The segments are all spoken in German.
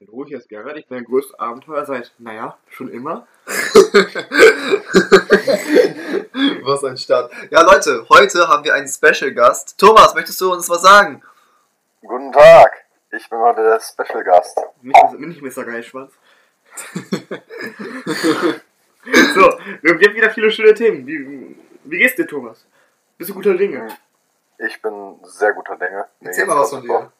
Hallo, hier ist Gerhard. Ich bin ein größtes Abenteuer seit, naja, schon immer. was ein Start. Ja, Leute, heute haben wir einen Special Gast. Thomas, möchtest du uns was sagen? Guten Tag, ich bin heute der Special Gast. Nicht, nicht Mr. Geilschwanz. so, wir haben wieder viele schöne Themen. Wie, wie geht's dir, Thomas? Bist du guter Dinge? Ich bin sehr guter Dinge. Mir Erzähl mal was von dir.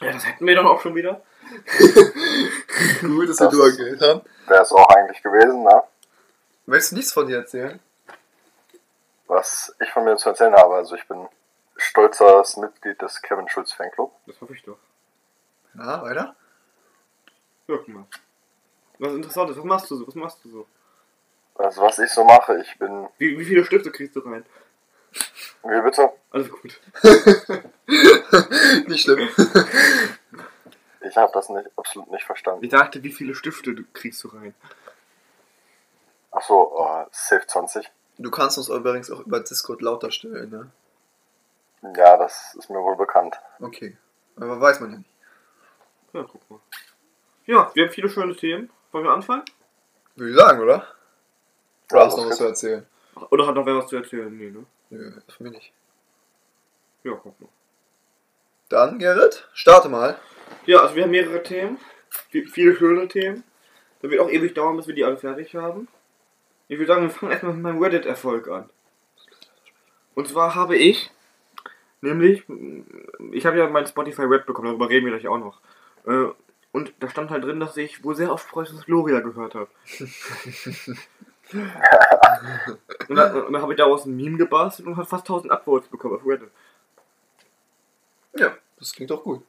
Ja, das hätten wir doch auch schon wieder. Gut, dass Das- wir durchgehört haben. Wäre es auch eigentlich gewesen, ne? Möchtest du nichts von dir erzählen? Was ich von mir zu erzählen habe. Also ich bin stolzes Mitglied des Kevin Schulz Fanclub. Das hoffe ich doch. Ja, weiter? Ja, guck mal. Was interessant ist, was machst du so? Was machst du so? Also was ich so mache, ich bin... Wie, wie viele Stifte kriegst du rein? Wie bitte? Alles gut. Nicht schlimm. Ich habe das nicht, absolut nicht verstanden. Ich dachte, wie viele Stifte du kriegst du rein? Achso, oh, Safe 20. Du kannst uns übrigens auch über Discord lauter stellen, ne? Ja, das ist mir wohl bekannt. Okay. Aber weiß man ja nicht. Ja, guck mal. Ja, wir haben viele schöne Themen. Wollen wir anfangen? Würde ich sagen, oder? Oder Ja, hast du noch was zu erzählen? Oder hat noch wer was zu erzählen? Nee, ne? Nö, für mich nicht. Ja, guck mal. Dann, Gerrit, starte mal. Ja, also wir haben mehrere Themen. Vi- Viele schöne Themen. Das wird auch ewig dauern, bis wir die alle fertig haben. Ich würde sagen, wir fangen erstmal mit meinem Reddit-Erfolg an. Und zwar habe ich, nämlich, ich habe ja mein Spotify Rap bekommen, darüber reden wir gleich auch noch. Äh, Und da stand halt drin, dass ich wohl sehr oft Preußens Gloria gehört habe. und dann, und dann habe ich daraus ein Meme gebastelt und hat fast 1000 Upvotes bekommen auf Reddit. Ja, das klingt doch gut.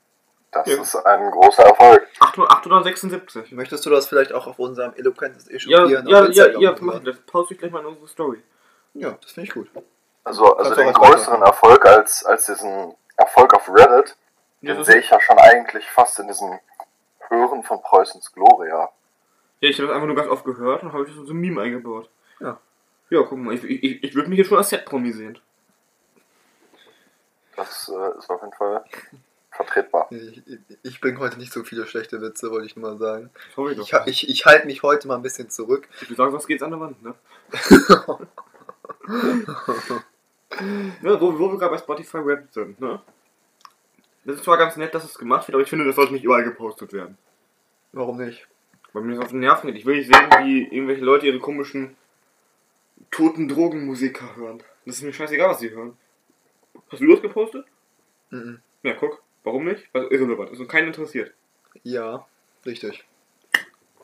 Das Ja. ist ein großer Erfolg. 800 876. Möchtest du das vielleicht auch auf unserem eloquentes Ja, Echauffieren ja, ja, Instagram ja, hochladen? mach das. Poste ich gleich mal in unsere Story. Ja, das finde ich gut. Also, also den größeren weitermachen. Erfolg als, als diesen Erfolg auf Reddit, Ja, den sehe ich ja schon eigentlich fast in diesem Hören von Preußens Gloria. Ja, ich habe das einfach nur ganz oft gehört und habe ich das in so ein Meme eingebaut. Ja. Ja, guck mal, ich, ich, ich würde mich jetzt schon als Set-Promi sehen. Das äh, ist auf jeden Fall vertretbar. Ich, ich, bringe heute nicht so viele schlechte Witze, wollte ich nur mal sagen. Hoffe ich doch. Ich, ich, ich halte mich heute mal ein bisschen zurück. Ich würde sagen, sonst geht's an der Wand, ne? ja, wo, wo wir gerade bei Spotify Rap sind, ne? Das ist zwar ganz nett, dass es gemacht wird, aber ich finde, das sollte nicht überall gepostet werden. Warum nicht? Weil mir das auf den Nerven geht. Ich will nicht sehen, wie irgendwelche Leute ihre komischen toten Drogenmusiker hören. Das ist mir scheißegal, was sie hören. Hast du das gepostet? Mhm. Ja, guck. Warum nicht? Weil irrelevant. Also keinen interessiert. Ja, richtig.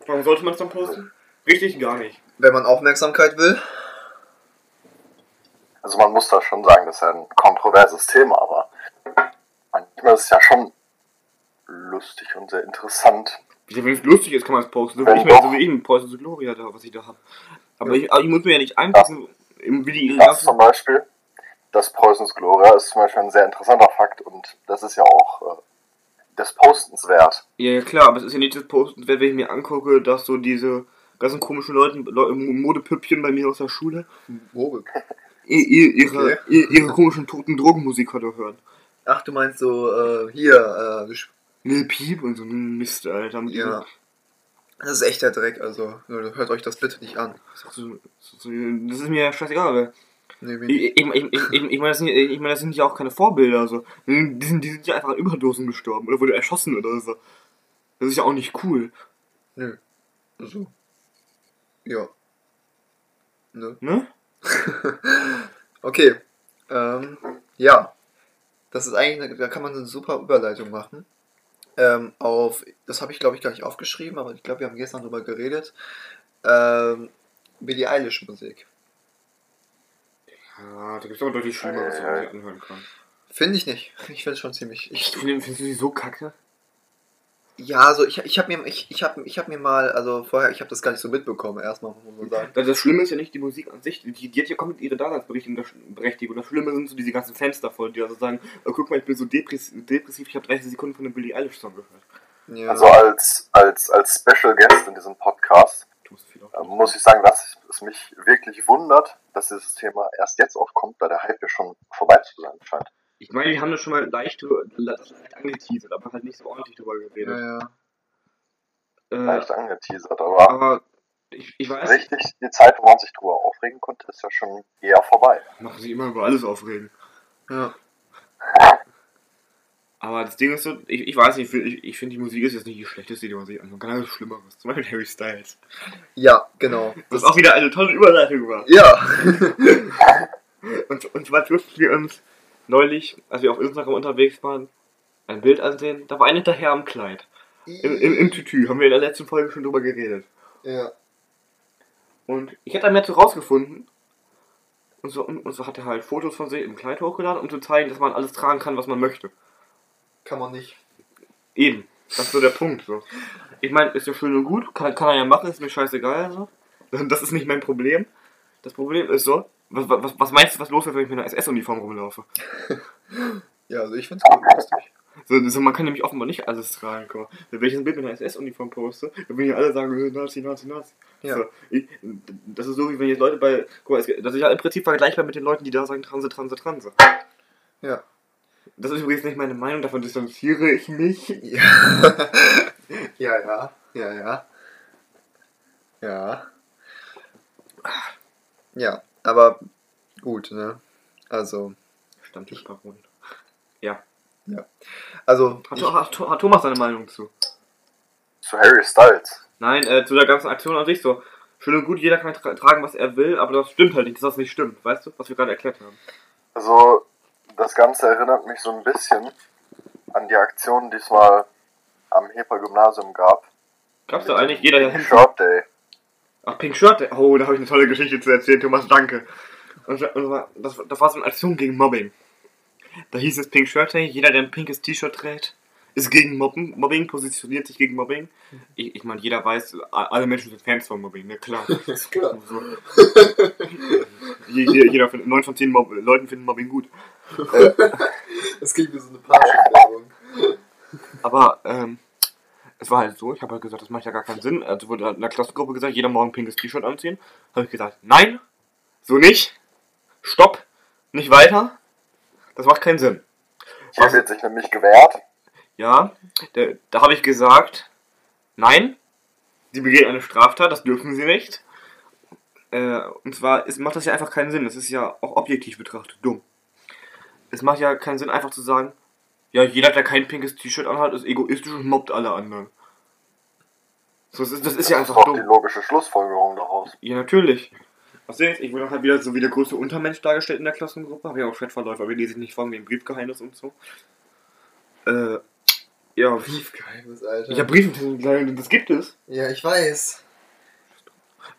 Warum sollte man es dann posten? Richtig gar nicht. Wenn man Aufmerksamkeit will, Also man muss da schon sagen, das ist ja ein kontroverses Thema, aber manchmal ist es ja schon lustig und sehr interessant. Wenn es lustig ist, kann man es posten. So wie Wenn ich, mir, so wie ich mit Poison to Gloria da, was ich da habe. Aber Ja. ich, aber ich muss mir ja nicht einpassen, wie die Das zum Beispiel, das Preußens Gloria ist zum Beispiel ein sehr interessanter Fakt und das ist ja auch äh, des Postens wert. Ja, ja, klar, aber es ist ja nicht das Posten, wenn ich mir angucke, dass so diese ganzen komischen Leute, Leute Modepüppchen bei mir aus der Schule, ihre, Okay. ihr, ihre komischen toten Drogenmusiker da hören. Ach, du meinst so, äh, hier, äh, Lil Peep und so ein Mist, Alter. Ja. Das ist echter Dreck, also hört euch das bitte nicht an. Das ist mir scheißegal, weil Nee, Ich, ich, ich, ich, meine, das, sind- ich das sind ja auch keine Vorbilder. Also. Die, sind, die sind ja einfach an Überdosen gestorben oder wurde erschossen oder so. Das ist ja auch nicht cool. Nö. So. Ja. Nö. Ne? Okay. Ähm, ja. Das ist eigentlich, eine, da kann man eine super Überleitung machen. Ähm, auf, das habe ich glaube ich gar nicht aufgeschrieben, aber ich glaube, wir haben gestern drüber geredet. Ähm, Billie Eilish Musik. Ja, da gibt es aber deutlich Schlimmeres, was man sich anhören kann. Finde ich nicht. Ich finde es schon ziemlich. Ich, Findest du sie so kacke? Ja, also ich, ich habe mir, ich, ich hab, ich hab mir mal, also vorher, ich habe das gar nicht so mitbekommen, erstmal muss man sagen. Das das Schlimme ist ja nicht die Musik an sich. Die, die hat ja komplett ihre Daseinsberechtigung. Das Schlimme sind so diese ganzen Fans davon, die also sagen: oh, guck mal, ich bin so depressiv, depressiv ich habe 30 Sekunden von einem Billie Eilish-Song gehört. Ja. Also als, als, als Special Guest in diesem Podcast äh, muss ich sagen, dass es mich wirklich wundert, dass dieses Thema erst jetzt aufkommt, da der Hype ja schon vorbei zu sein scheint. Ich meine, wir haben das schon mal leicht, leicht angeteasert, aber halt nicht so ordentlich drüber geredet. ja. Äh, Leicht angeteasert, aber aber ich, ich weiß, richtig, die Zeit, wo man sich drüber aufregen konnte, ist ja schon eher vorbei. machen sich immer über alles aufregen. ja. Aber das Ding ist so, ich, ich weiß nicht, ich, ich, ich finde die Musik ist jetzt nicht die schlechteste, die man sich anhören kann. Also Schlimmeres. Zum Beispiel Harry Styles. Ja, genau. Was auch wieder eine tolle Überleitung war. Ja. Und, und zwar durften wir uns neulich, als wir auf Instagram unterwegs waren, ein Bild ansehen. Da war eine hinterher am Kleid. Im, im, im Tütü. Haben wir in der letzten Folge schon drüber geredet. ja. Und ich hätte dann mehr zu rausgefunden. Und so, und, und so hat er halt Fotos von sich im Kleid hochgeladen, um zu zeigen, dass man alles tragen kann, was man möchte. Kann man nicht. Eben. Das ist so der Punkt. So. Ich meine, ist ja schön und gut, kann, kann er ja machen, ist mir scheißegal. So. Das ist nicht mein Problem. Das Problem ist so, was, was, was meinst du, was los wäre, wenn ich mit einer SS-Uniform rumlaufe? Ja, also ich find's gut lustig. So, so, man kann nämlich offenbar nicht alles tragen. Guck mal. Wenn ich ein Bild mit einer SS-Uniform poste, dann würden ja alle sagen, Nazi, Nazi, Nazi. Ja. So, ich, das ist so, wie wenn jetzt Leute bei. Guck mal, das ist ja im Prinzip vergleichbar mit den Leuten, die da sagen, Transe, Transe, Transe. Ja. Das ist übrigens nicht meine Meinung, davon distanziere ich mich. Ja. ja, ja. Ja, ja. Ja. Ja, aber gut, ne? Also, Stammtischparolen. Ja. also Hat, ich, hat, hat Thomas seine Meinung zu? Zu Harry Styles. Nein, äh, zu der ganzen Aktion an sich so. Schön und gut, jeder kann tra tragen, was er will, aber das stimmt halt nicht, dass das nicht stimmt. Weißt du, was wir gerade erklärt haben? Also, das Ganze erinnert mich so ein bisschen an die Aktion, die es mal am Heper-Gymnasium gab. Gab's da eigentlich jeder ja? Shirt Day. Ach, Pink Shirt? Oh, da habe ich eine tolle Geschichte zu erzählen, Thomas, danke. Und, das, das war so eine Aktion gegen Mobbing. Da hieß es Pink Shirt Day, jeder, der ein pinkes T-Shirt trägt, ist gegen Mobben, Mobbing, positioniert sich gegen Mobbing. Ich, ich meine, jeder weiß, alle Menschen sind Fans von Mobbing, ne, klar. ist klar. Jeder von, 9 von 10 Mob Leuten finden Mobbing gut. Das klingt wie so eine Parship-Werbung. Aber ähm, es war halt so, ich habe halt gesagt, das macht ja gar keinen Sinn. Also wurde in der Klassengruppe gesagt, jeder morgen pinkes T-Shirt anziehen. Habe ich gesagt, nein, so nicht. Stopp, nicht weiter. Das macht keinen Sinn. Hier Was? wird sich nämlich gewehrt. Ja, der, da habe ich gesagt, nein, sie begehen eine Straftat, das dürfen sie nicht. Äh, und zwar ist, macht das ja einfach keinen Sinn. Das ist ja auch objektiv betrachtet dumm. Es macht ja keinen Sinn, einfach zu sagen, ja, jeder, der kein pinkes T-Shirt anhat, ist egoistisch und mobbt alle anderen. So, das ist, das ist ja Das einfach ist die dumm. logische Schlussfolgerung daraus. Ja, natürlich. Was denn jetzt? Ich wurde halt wieder so wie der größte Untermensch dargestellt in der Klassengruppe. Habe ja auch Chatverläufe, aber die lese ich nicht vor wegen Briefgeheimnis und so. Äh, ja, Briefgeheimnis, Alter. ja, Briefgeheimnis, das gibt es. Ja, ich weiß.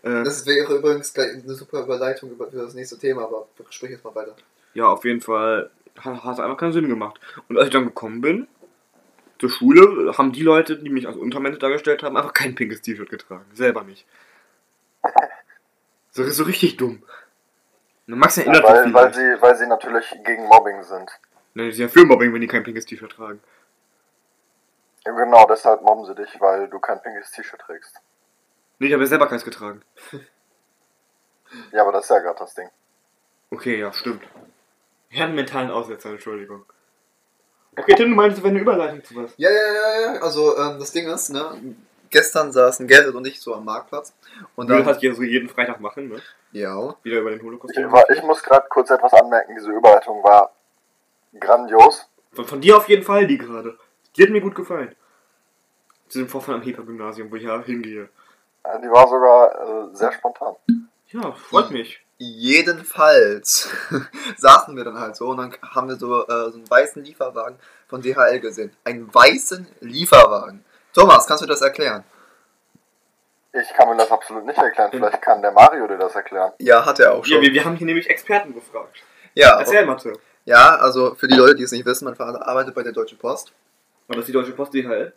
Äh, Das wäre übrigens gleich eine super Überleitung über- für das nächste Thema, aber sprich jetzt mal weiter. ja, auf jeden Fall hat hat einfach keinen Sinn gemacht. Und als ich dann gekommen bin, zur Schule, haben die Leute, die mich als Untermensch dargestellt haben, einfach kein pinkes T-Shirt getragen. Selber nicht. So, so richtig dumm. Und Max erinnert sich Weil, weil, vielleicht. sie, weil sie natürlich gegen Mobbing sind. Ne, die sind ja für Mobbing, wenn die kein pinkes T-Shirt tragen. Ja, genau, deshalb mobben sie dich, weil du kein pinkes T-Shirt trägst. Nee, ich habe ja selber keins getragen. Ja, aber das ist ja gerade das Ding. Okay, ja, stimmt. Ich hatte einen mentalen Aussetzer, Entschuldigung. Okay, Tim, du meinst, wäre eine Überleitung zu was? Ja, ja, ja, ja. Also, ähm, das Ding ist, ne, gestern saßen Gerrit und ich so am Marktplatz. Und Und du dann, hast ja so jeden Freitag machen, ne? ja, Wieder über den Holocaust. Ich, war- ich muss gerade kurz etwas anmerken, diese Überleitung war grandios. Von, von dir auf jeden Fall, die gerade. Die hat mir gut gefallen. Zu dem Vorfall am Heper-Gymnasium, wo ich ja hingehe. Äh, Die war sogar äh, sehr spontan. Ja, freut mich. Jedenfalls saßen wir dann halt so und dann haben wir so, äh, so einen weißen Lieferwagen von DHL gesehen. Einen weißen Lieferwagen. Thomas, kannst du das erklären? Ich kann mir das absolut nicht erklären. Vielleicht kann der Mario dir das erklären. Ja, hat er auch Ja, schon. wir, wir haben hier nämlich Experten gefragt. Ja, Erzähl, Mathe. ja, also für die Leute, die es nicht wissen, mein Vater arbeitet bei der Deutschen Post. War das die Deutsche Post DHL?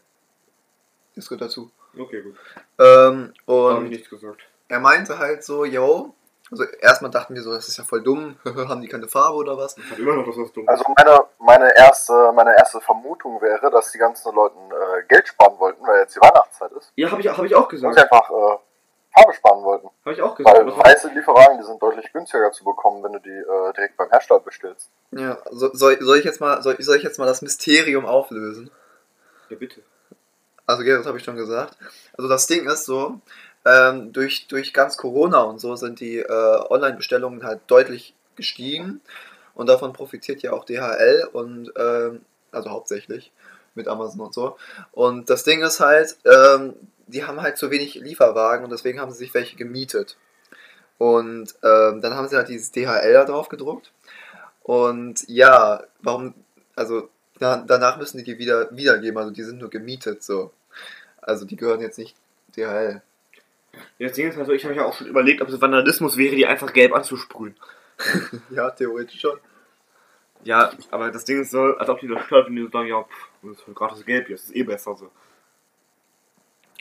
Das gehört dazu. Okay, gut. Ähm, Da habe ich und nichts gesagt. er meinte halt so, yo, also erstmal dachten wir so, das ist ja voll dumm, haben die keine Farbe oder was? Ich hab immer noch das was dumm. Also meine, meine, erste, meine erste Vermutung wäre, dass die ganzen Leuten äh, Geld sparen wollten, weil jetzt die Weihnachtszeit ist. ja, habe ich, hab ich auch Und sie gesagt. einfach äh, Farbe sparen wollten. Habe ich auch gesagt. Weil Das weiße Lieferwagen, die sind deutlich günstiger zu bekommen, wenn du die äh, direkt beim Hersteller bestellst. Ja, so, soll, soll, ich jetzt mal, soll, soll ich jetzt mal das Mysterium auflösen? Ja, bitte. Also, ja, das habe ich schon gesagt. Also, das Ding ist so, ähm, durch, durch ganz Corona und so sind die äh, Online-Bestellungen halt deutlich gestiegen. Und davon profitiert ja auch DHL und, ähm, also hauptsächlich mit Amazon und so. Und das Ding ist halt, ähm, die haben halt zu wenig Lieferwagen und deswegen haben sie sich welche gemietet. Und ähm, dann haben sie halt dieses DHL da drauf gedruckt. Und ja, warum, also na, danach müssen die die wieder wiedergeben, also die sind nur gemietet so. Also die gehören jetzt nicht DHL. Das Ding ist also, ich habe ja auch schon überlegt, ob es Vandalismus wäre, die einfach gelb anzusprühen. Ja, theoretisch schon. Ja, aber das Ding ist so, als ob die das stört, wenn die so sagen, ja, pff, das ist gratis gelb, jetzt ist eh besser so.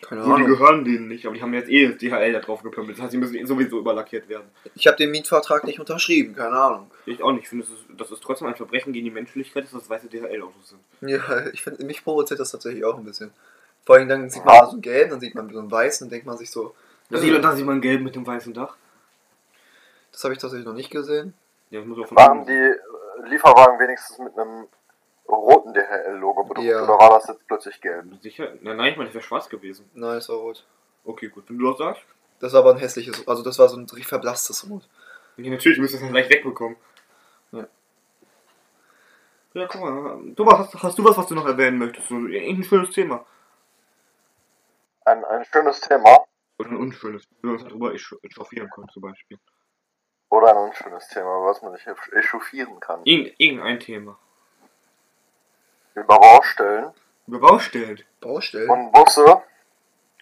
Keine die Ahnung. gehören denen nicht, aber die haben jetzt eh das DHL da drauf gepümpelt. Das heißt, die müssen eh sowieso überlackiert werden. Ich habe den Mietvertrag nicht unterschrieben, keine Ahnung. Ich auch nicht. Ich finde, das ist, das ist trotzdem ein Verbrechen gegen die Menschlichkeit, dass das weiße DHL-Autos sind. Ja, ich finde, mich provoziert das tatsächlich auch ein bisschen. Vor allem dann sieht man so ein gelb, dann sieht man so ein weiß und denkt man sich so, Da sieht, da sieht man gelb mit dem weißen Dach. das habe ich tatsächlich noch nicht gesehen. Ja, das muss auch von Waren oben die Lieferwagen wenigstens mit einem roten DHL-Logo bedruckt Ja. oder war das jetzt plötzlich gelb? sein. Sicher? Nein, nein, ich meine, das wäre schwarz gewesen. Nein, es war rot. Okay, gut. Wenn du das sagst. Das war aber ein hässliches, also das war so ein richtig verblasstes Rot. Ja, natürlich müsstest du das leicht wegbekommen. Ja. Ja, guck mal. Thomas, hast, hast du was, was du noch erwähnen möchtest? So, irgendein schönes Thema. Ein, ein schönes Thema Oder ein unschönes, wo wir uns darüber echauffieren können, zum Beispiel. oder ein unschönes Thema, über was man sich echauffieren kann. Irgend, irgendein Thema. Über Baustellen Über Baustellen. Baustellen? und Busse,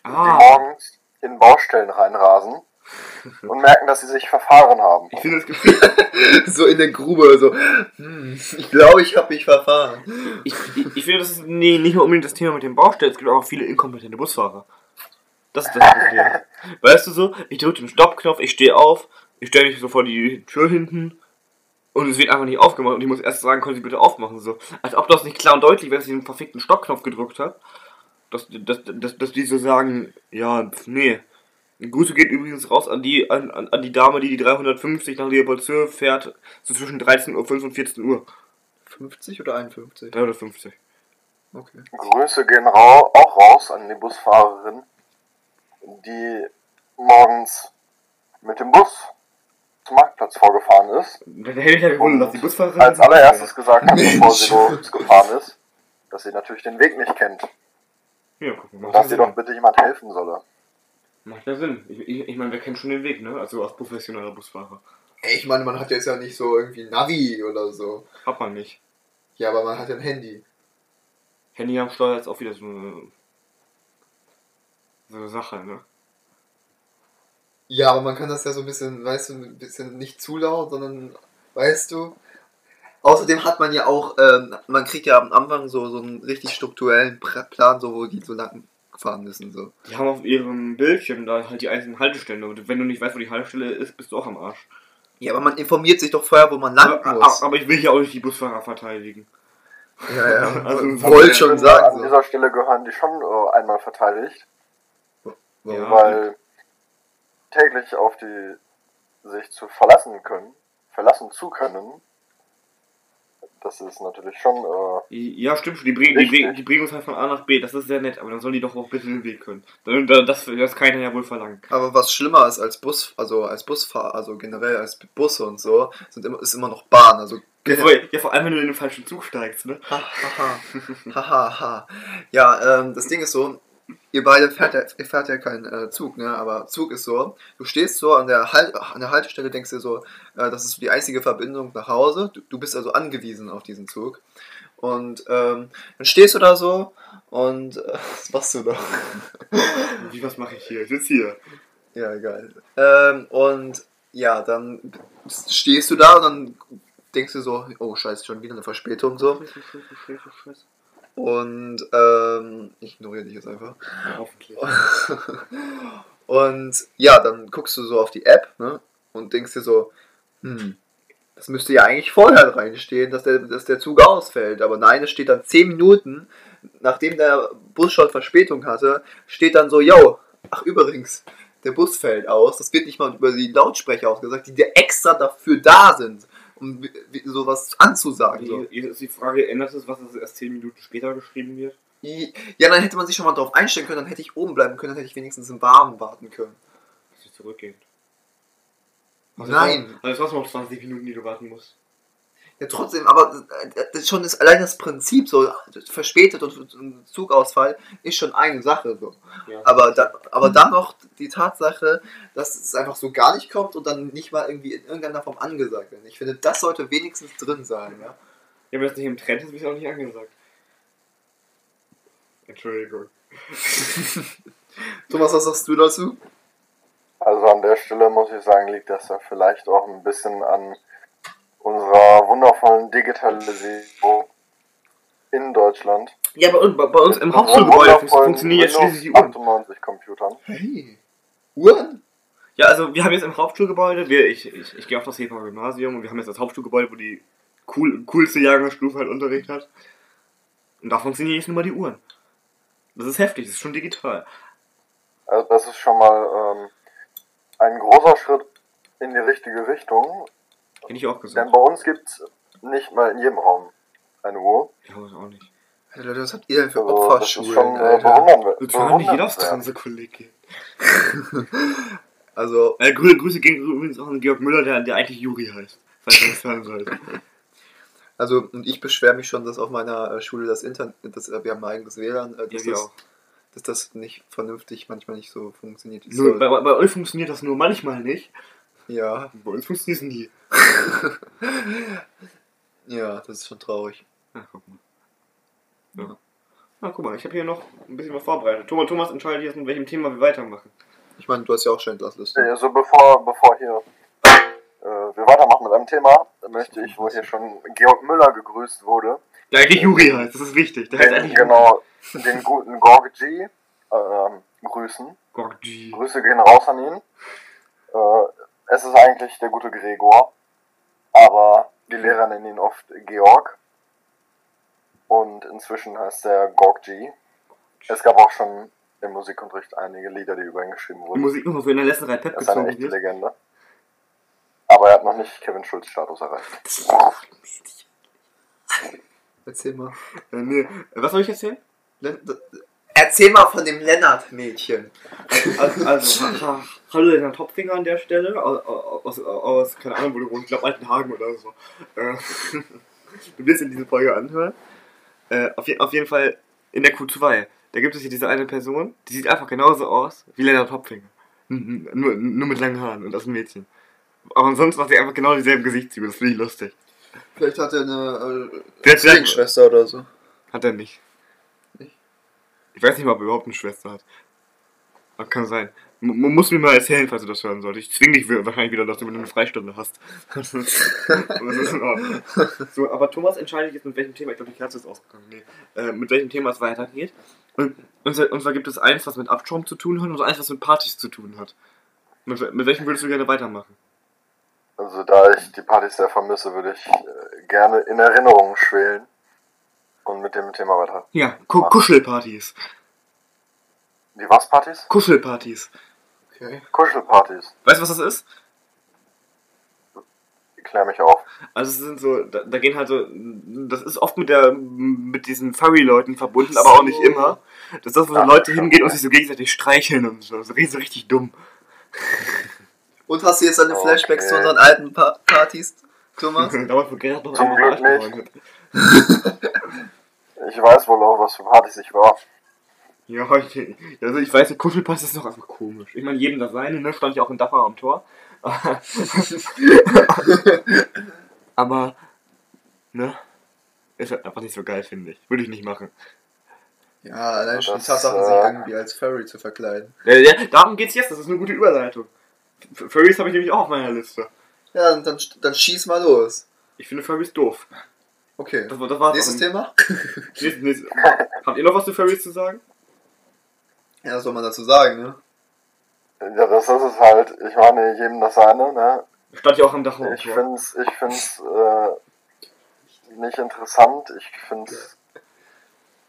die Ah, morgens in Baustellen reinrasen und merken, dass sie sich verfahren haben. ich finde das Gefühl, so in der Grube, so, hm, ich glaube, ich habe mich verfahren. ich, ich, ich finde, das ist nee, nicht nur unbedingt das Thema mit den Baustellen, es gibt auch viele inkompetente Busfahrer. Das ist das Problem. weißt du so, ich drücke den Stoppknopf, ich stehe auf, ich stelle mich so vor die Tür hinten und es wird einfach nicht aufgemacht und ich muss erst sagen, können Sie bitte aufmachen, so. Als ob das nicht klar und deutlich wäre, dass ich den verfickten Stoppknopf gedrückt habe. Dass, dass, dass, dass die so sagen, ja, nee. Grüße geht übrigens raus an die, an, an, an die Dame, die die 350 nach Leopoldshöhe fährt, so zwischen 13.05 Uhr und 14 Uhr. 50 oder 51? 350. Okay. Grüße gehen rau auch raus an die Busfahrerin, die morgens mit dem Bus zum Marktplatz vorgefahren ist. Da hätte ich ja gewundert, dass die Busfahrerin. Als allererstes gesagt hat, bevor sie losgefahren ist, dass sie natürlich den Weg nicht kennt. Ja, guck mal. Dass ihr doch bitte jemand helfen solle. Macht ja Sinn. Ich, ich, ich meine, wir kennen schon den Weg, ne? Also als professioneller Busfahrer. Ey, ich meine, man hat jetzt ja nicht so irgendwie Navi oder so. Hat man nicht. Ja, aber man hat ja ein Handy. Handy am Steuer ist auch wieder so eine. So eine Sache, ne? Ja, aber man kann das ja so ein bisschen, weißt du, ein bisschen nicht zu laut, sondern, weißt du. Außerdem hat man ja auch, ähm, man kriegt ja am Anfang so, so einen richtig strukturellen Plan, so wo die so lang fahren müssen. So. Die haben auf ihrem Bildschirm da halt die einzelnen Haltestellen. Und wenn du nicht weißt, wo die Haltestelle ist, bist du auch am Arsch. Ja, aber man informiert sich doch vorher, wo man lang Aber, muss. aber ich will hier auch nicht die Busfahrer verteidigen. Ja, ja. Also, Wollte schon An sagen. So. dieser Stelle gehören die schon äh, einmal verteidigt, Warum? Ja. weil täglich auf die sich zu verlassen können, verlassen zu können, das ist natürlich schon äh, Ja, stimmt schon. Die bringen, die, die bringen uns halt von A nach B. Das ist sehr nett. Aber dann sollen die doch auch bitte den Weg können. Das, das kann ja wohl verlangen. Aber was schlimmer ist als Bus, also als Busfahrer, also generell als Busse und so, sind immer, ist immer noch Bahn. Also Ja vor, ja, vor allem, wenn du in den falschen Zug steigst, ne? Ha, ha, ha. ha, ha, ha. Ja, ähm, das Ding ist so, ihr beide fährt ja, ihr fährt ja keinen äh, Zug, ne? Aber Zug ist so, du stehst so an der, halt, an der Haltestelle, denkst dir so, äh, das ist die einzige Verbindung nach Hause. Du, du bist also angewiesen auf diesen Zug. Und ähm, dann stehst du da so und äh, was machst du da? Wie, was mache ich hier? Ich sitze hier. Ja, egal. Ähm, und ja, dann stehst du da und dann denkst du so, oh scheiße, schon wieder eine Verspätung so. Und ähm, ich ignoriere dich jetzt einfach. Hoffentlich. Und ja, dann guckst du so auf die App ne, und denkst dir so, hm, das müsste ja eigentlich vorher reinstehen, dass der, dass der Zug ausfällt. Aber nein, es steht dann 10 Minuten, nachdem der Bus schon Verspätung hatte, steht dann so, yo, ach übrigens, der Bus fällt aus. Das wird nicht mal über die Lautsprecher ausgesagt, die dir extra dafür da sind, um sowas anzusagen. So. Ist die Frage, ändert es was, dass es erst 10 Minuten später geschrieben wird? Ja, dann hätte man sich schon mal drauf einstellen können, dann hätte ich oben bleiben können, dann hätte ich wenigstens im Warmen warten können. Dass es zurückgeht. Nein. Also trotzdem noch 20 Minuten, die du warten musst. Ja, trotzdem, aber äh, das ist schon das, allein das Prinzip, so verspätet und Zugausfall, ist schon eine Sache. So. Ja. Aber, da, aber dann noch die Tatsache, dass es einfach so gar nicht kommt und dann nicht mal irgendwie in irgendeiner Form angesagt wird. Ich finde, das sollte wenigstens drin sein. Ja? Ja, wenn das nicht im Trend ist, habe ich es auch nicht angesagt. Entschuldigung. Thomas, was sagst du dazu? Also an der Stelle muss ich sagen, liegt das ja vielleicht auch ein bisschen an unserer wundervollen Digitalisierung in Deutschland. Ja, bei, uns- bei, bei uns im Hauptschulgebäude funktionieren jetzt schließlich die Uhren. 98 Computern. Hey. Uhren? Ja, also wir haben jetzt im Hauptschulgebäude, wir, ich, ich, ich gehe auf das Hefer Gymnasium und wir haben jetzt das Hauptschulgebäude, wo die cool, coolste Jahrgangsstufe halt Unterricht hat. Und da funktionieren jetzt nur mal die Uhren. Das ist heftig, das ist schon digital. Also das ist schon mal ähm, ein großer Schritt in die richtige Richtung. Hätte ich auch Denn gesagt. bei uns gibt es nicht mal in jedem Raum eine Uhr. Ja, das auch nicht. Alter, Leute, was habt ihr denn für Also, das ist Opferschulen, schon äh, Alter? Wir zahlen nicht jeder aufs. Transe-Kolleg. Also, Äh, Grü Grüße gehen übrigens auch an Georg Müller, der, der eigentlich Juri heißt. Falls ihr das hören sollt. also, und ich beschwere mich schon, dass auf meiner äh, Schule das Internet, das, äh, wir haben ein eigenes WLAN, äh, Ja, dass, wir das, auch. dass das nicht vernünftig manchmal nicht so funktioniert. wie es Nur, bei bei euch funktioniert das nur manchmal nicht. Ja, Bei uns funktioniert es nie. ja, das ist schon traurig. Ach, guck mal. Ja. Na, guck mal, ich habe hier noch ein bisschen was vorbereitet. Thomas, Thomas entscheidet jetzt, mit welchem Thema wir weitermachen. Ich meine, du hast ja auch schon Entlassliste. Also bevor, bevor hier äh, wir weitermachen mit einem Thema, möchte ich, wo hier schon Georg Müller gegrüßt wurde, Der eigentlich Juri heißt, das ist wichtig. Der heißt den, eigentlich genau den guten Gorg-G ähm, grüßen. Gorgi. Grüße gehen raus an ihn. Äh, es ist eigentlich der gute Gregor, aber die Lehrer nennen ihn oft Georg. Und inzwischen heißt er Gorg-G. Es gab auch schon im Musikunterricht einige Lieder, die über ihn geschrieben Die wurden. Musik nochmal für in der letzten Reihe Pep Er ist eine echte. Legende. Aber er hat noch nicht Kevin Schulz Status erreicht. Erzähl mal. Äh, nee. Was soll ich erzählen? Erzähl mal von dem Lennart-Mädchen. Also, also ha, ha, hallo der Topfinger an der Stelle. Aus, aus, aus keine Ahnung, wo du wohnst. Ich glaube Altenhagen oder so. Äh, du wirst in diese Folge anhören. Äh, auf, je, auf jeden Fall in der Q2. Da gibt es hier diese eine Person, die sieht einfach genauso aus wie Lennart Topfinger. Nur, nur mit langen Haaren und das ist ein Mädchen. Aber ansonsten hat sie einfach genau dieselben Gesichtszüge. Das finde ich lustig. Vielleicht hat er eine äh, Zwillingsschwester oder so. Hat er. Nicht? Ich weiß nicht mal, ob er überhaupt eine Schwester hat. Aber kann sein. M muss mir mal erzählen, falls du das hören solltest. Ich zwing dich wahrscheinlich wieder, dass du eine Freistunde hast. das ist in Ordnung. So, aber Thomas entscheidet jetzt, mit welchem Thema, ich glaube, die Kerze ist ausgegangen, nee, äh, mit welchem Thema es weitergeht. Und, und, und zwar gibt es eins, was mit Abschaum zu tun hat und eins, was mit Partys zu tun hat. Mit, mit welchem würdest du gerne weitermachen? Also da ich die Partys sehr vermisse, würde ich äh, gerne in Erinnerungen schwelen und mit dem Thema weiter. Ja, Ku Kuschelpartys. Die was Partys? Kuschelpartys. Okay. Kuschelpartys. Weißt du, was das ist? Klär mich auf. Also es sind so, da, da gehen halt so, das ist oft mit der mit diesen Furry-Leuten verbunden, aber auch nicht So. immer. Das ist das, wo so Ach, Leute schon. hingehen und sich so gegenseitig streicheln und so. So richtig, richtig dumm. Und hast du jetzt deine Okay. Flashbacks zu unseren alten pa Partys, Thomas? Damals wo Gerhard noch Zum Glück nicht. Ich weiß wohl auch, was für Partys ich war. Ja, ich, also ich weiß, der Kuschelpass ist doch einfach komisch. Ich meine, jedem das seine, ne? Stand ja auch in Dachau am Tor. aber, ne? Ist halt einfach nicht so geil, finde ich. Würde ich nicht machen. Ja, allein schon die Tatsache, sich äh, irgendwie als Furry zu verkleiden. Ja, ja, darum geht's jetzt, das ist eine gute Überleitung. Furries habe ich nämlich auch auf meiner Liste. Ja, dann, dann, dann schieß mal los. Ich finde Furries doof. Okay. Das, war- das war's Nächstes. Thema? Nächstes, nächstes. Habt ihr noch was zu Furries zu sagen? Ja, was soll man dazu sagen, ne? Ja, das ist es halt. Ich meine, jedem das seine, ne? Stand ja auch am Dachau am Ich Tor. find's, ich find's äh, nicht interessant. Ich find's,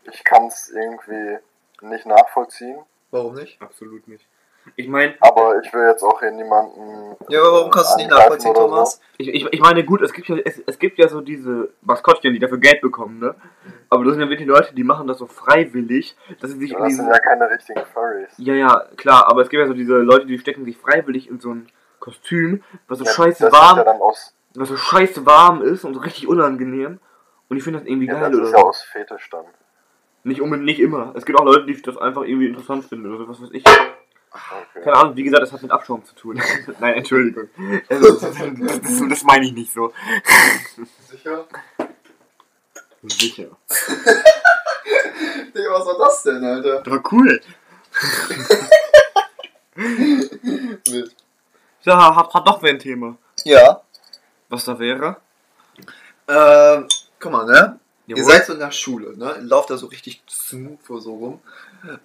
ich kann's irgendwie nicht nachvollziehen. Warum nicht? Absolut nicht. Ich meine, Aber ich will jetzt auch hier niemanden. Ja, aber warum kannst du es nicht angreifen nachvollziehen, oder so. Thomas? ich, ich, ich meine, gut, es gibt ja es, es gibt ja so diese Maskottchen, die dafür Geld bekommen, ne? Aber das sind ja wirklich Leute, die machen das so freiwillig, dass sie sich Ja, in Das diesen sind ja keine richtigen Furries. Ja, ja, klar, aber es gibt ja so diese Leute, die stecken sich freiwillig in so ein Kostüm, was so Ja, scheiße das warm, ist ja dann aus, was so scheiße warm ist und so richtig unangenehm. Und ich finde das irgendwie ja, geil das oder ist ja aus Fetisch dann. Nicht unbedingt, nicht immer. Es gibt auch Leute, die das einfach irgendwie interessant finden oder so, was weiß ich. Okay. Keine Ahnung, wie gesagt, das hat mit Abschaum zu tun. Nein, Entschuldigung. Das, das, das, meine ich nicht so. Sicher? Sicher. Digga, was war das denn, Alter? Das war cool. Ja, hat, hat doch wer ein Thema. Ja. Was da wäre? Ähm, guck mal, ne? Ihr Jawohl. seid so in der Schule, ne? Ihr lauft da so richtig smooth so rum.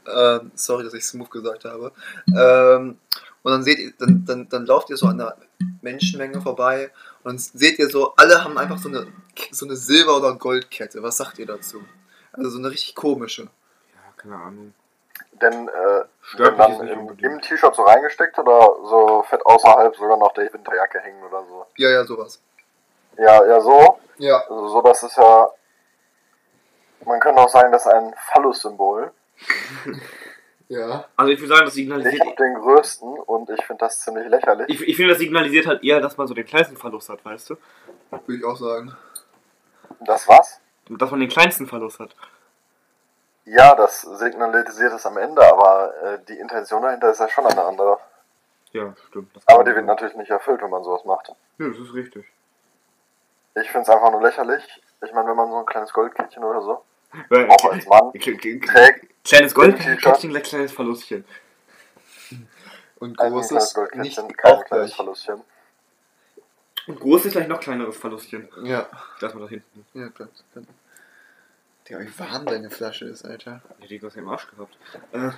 Ähm, sorry, dass ich smooth gesagt habe. Ähm, und dann seht ihr, dann, dann, dann lauft ihr so an der Menschenmenge vorbei und dann seht ihr so, alle haben einfach so eine, so eine Silber- oder Goldkette. Was sagt ihr dazu? Also so eine richtig komische. Ja, keine Ahnung. Denn äh, Stört wenn nicht im, im T-Shirt so reingesteckt oder so fett außerhalb sogar noch der Winterjacke hängen oder so. Ja, ja, sowas. Ja, ja, so. Ja. Also so, das ist ja. Man könnte auch sagen, das ist ein Phallus-Symbol. Ja. Also ich würde sagen, das Ich signalisiert. habe den größten und ich finde das ziemlich lächerlich. Ich, ich finde, das signalisiert halt eher, dass man so den kleinsten Verlust hat, weißt du? Würde ich auch sagen. Das was? Dass man den kleinsten Verlust hat. Ja, das signalisiert es am Ende, aber äh, die Intention dahinter ist ja schon eine andere. Ja, stimmt. Aber die wird sagen. natürlich nicht erfüllt, wenn man sowas macht. Ja, das ist richtig. Ich finde es einfach nur lächerlich. Ich meine, wenn man so ein kleines Goldkettchen oder so, auch als Mann, trägt, Kleines Gold, Im T-Shirt. Kätzchen, gleich kleines Verlustchen. Und großes, nicht auch kleines gleich. Verlustchen. Und groß ist gleich noch kleineres Verlustchen. Ja. Lass mal da hinten. Ja, klar. klar. Digga, wie warm deine Flasche ist, Alter. Ja, die hast du im Arsch gehabt. Äh,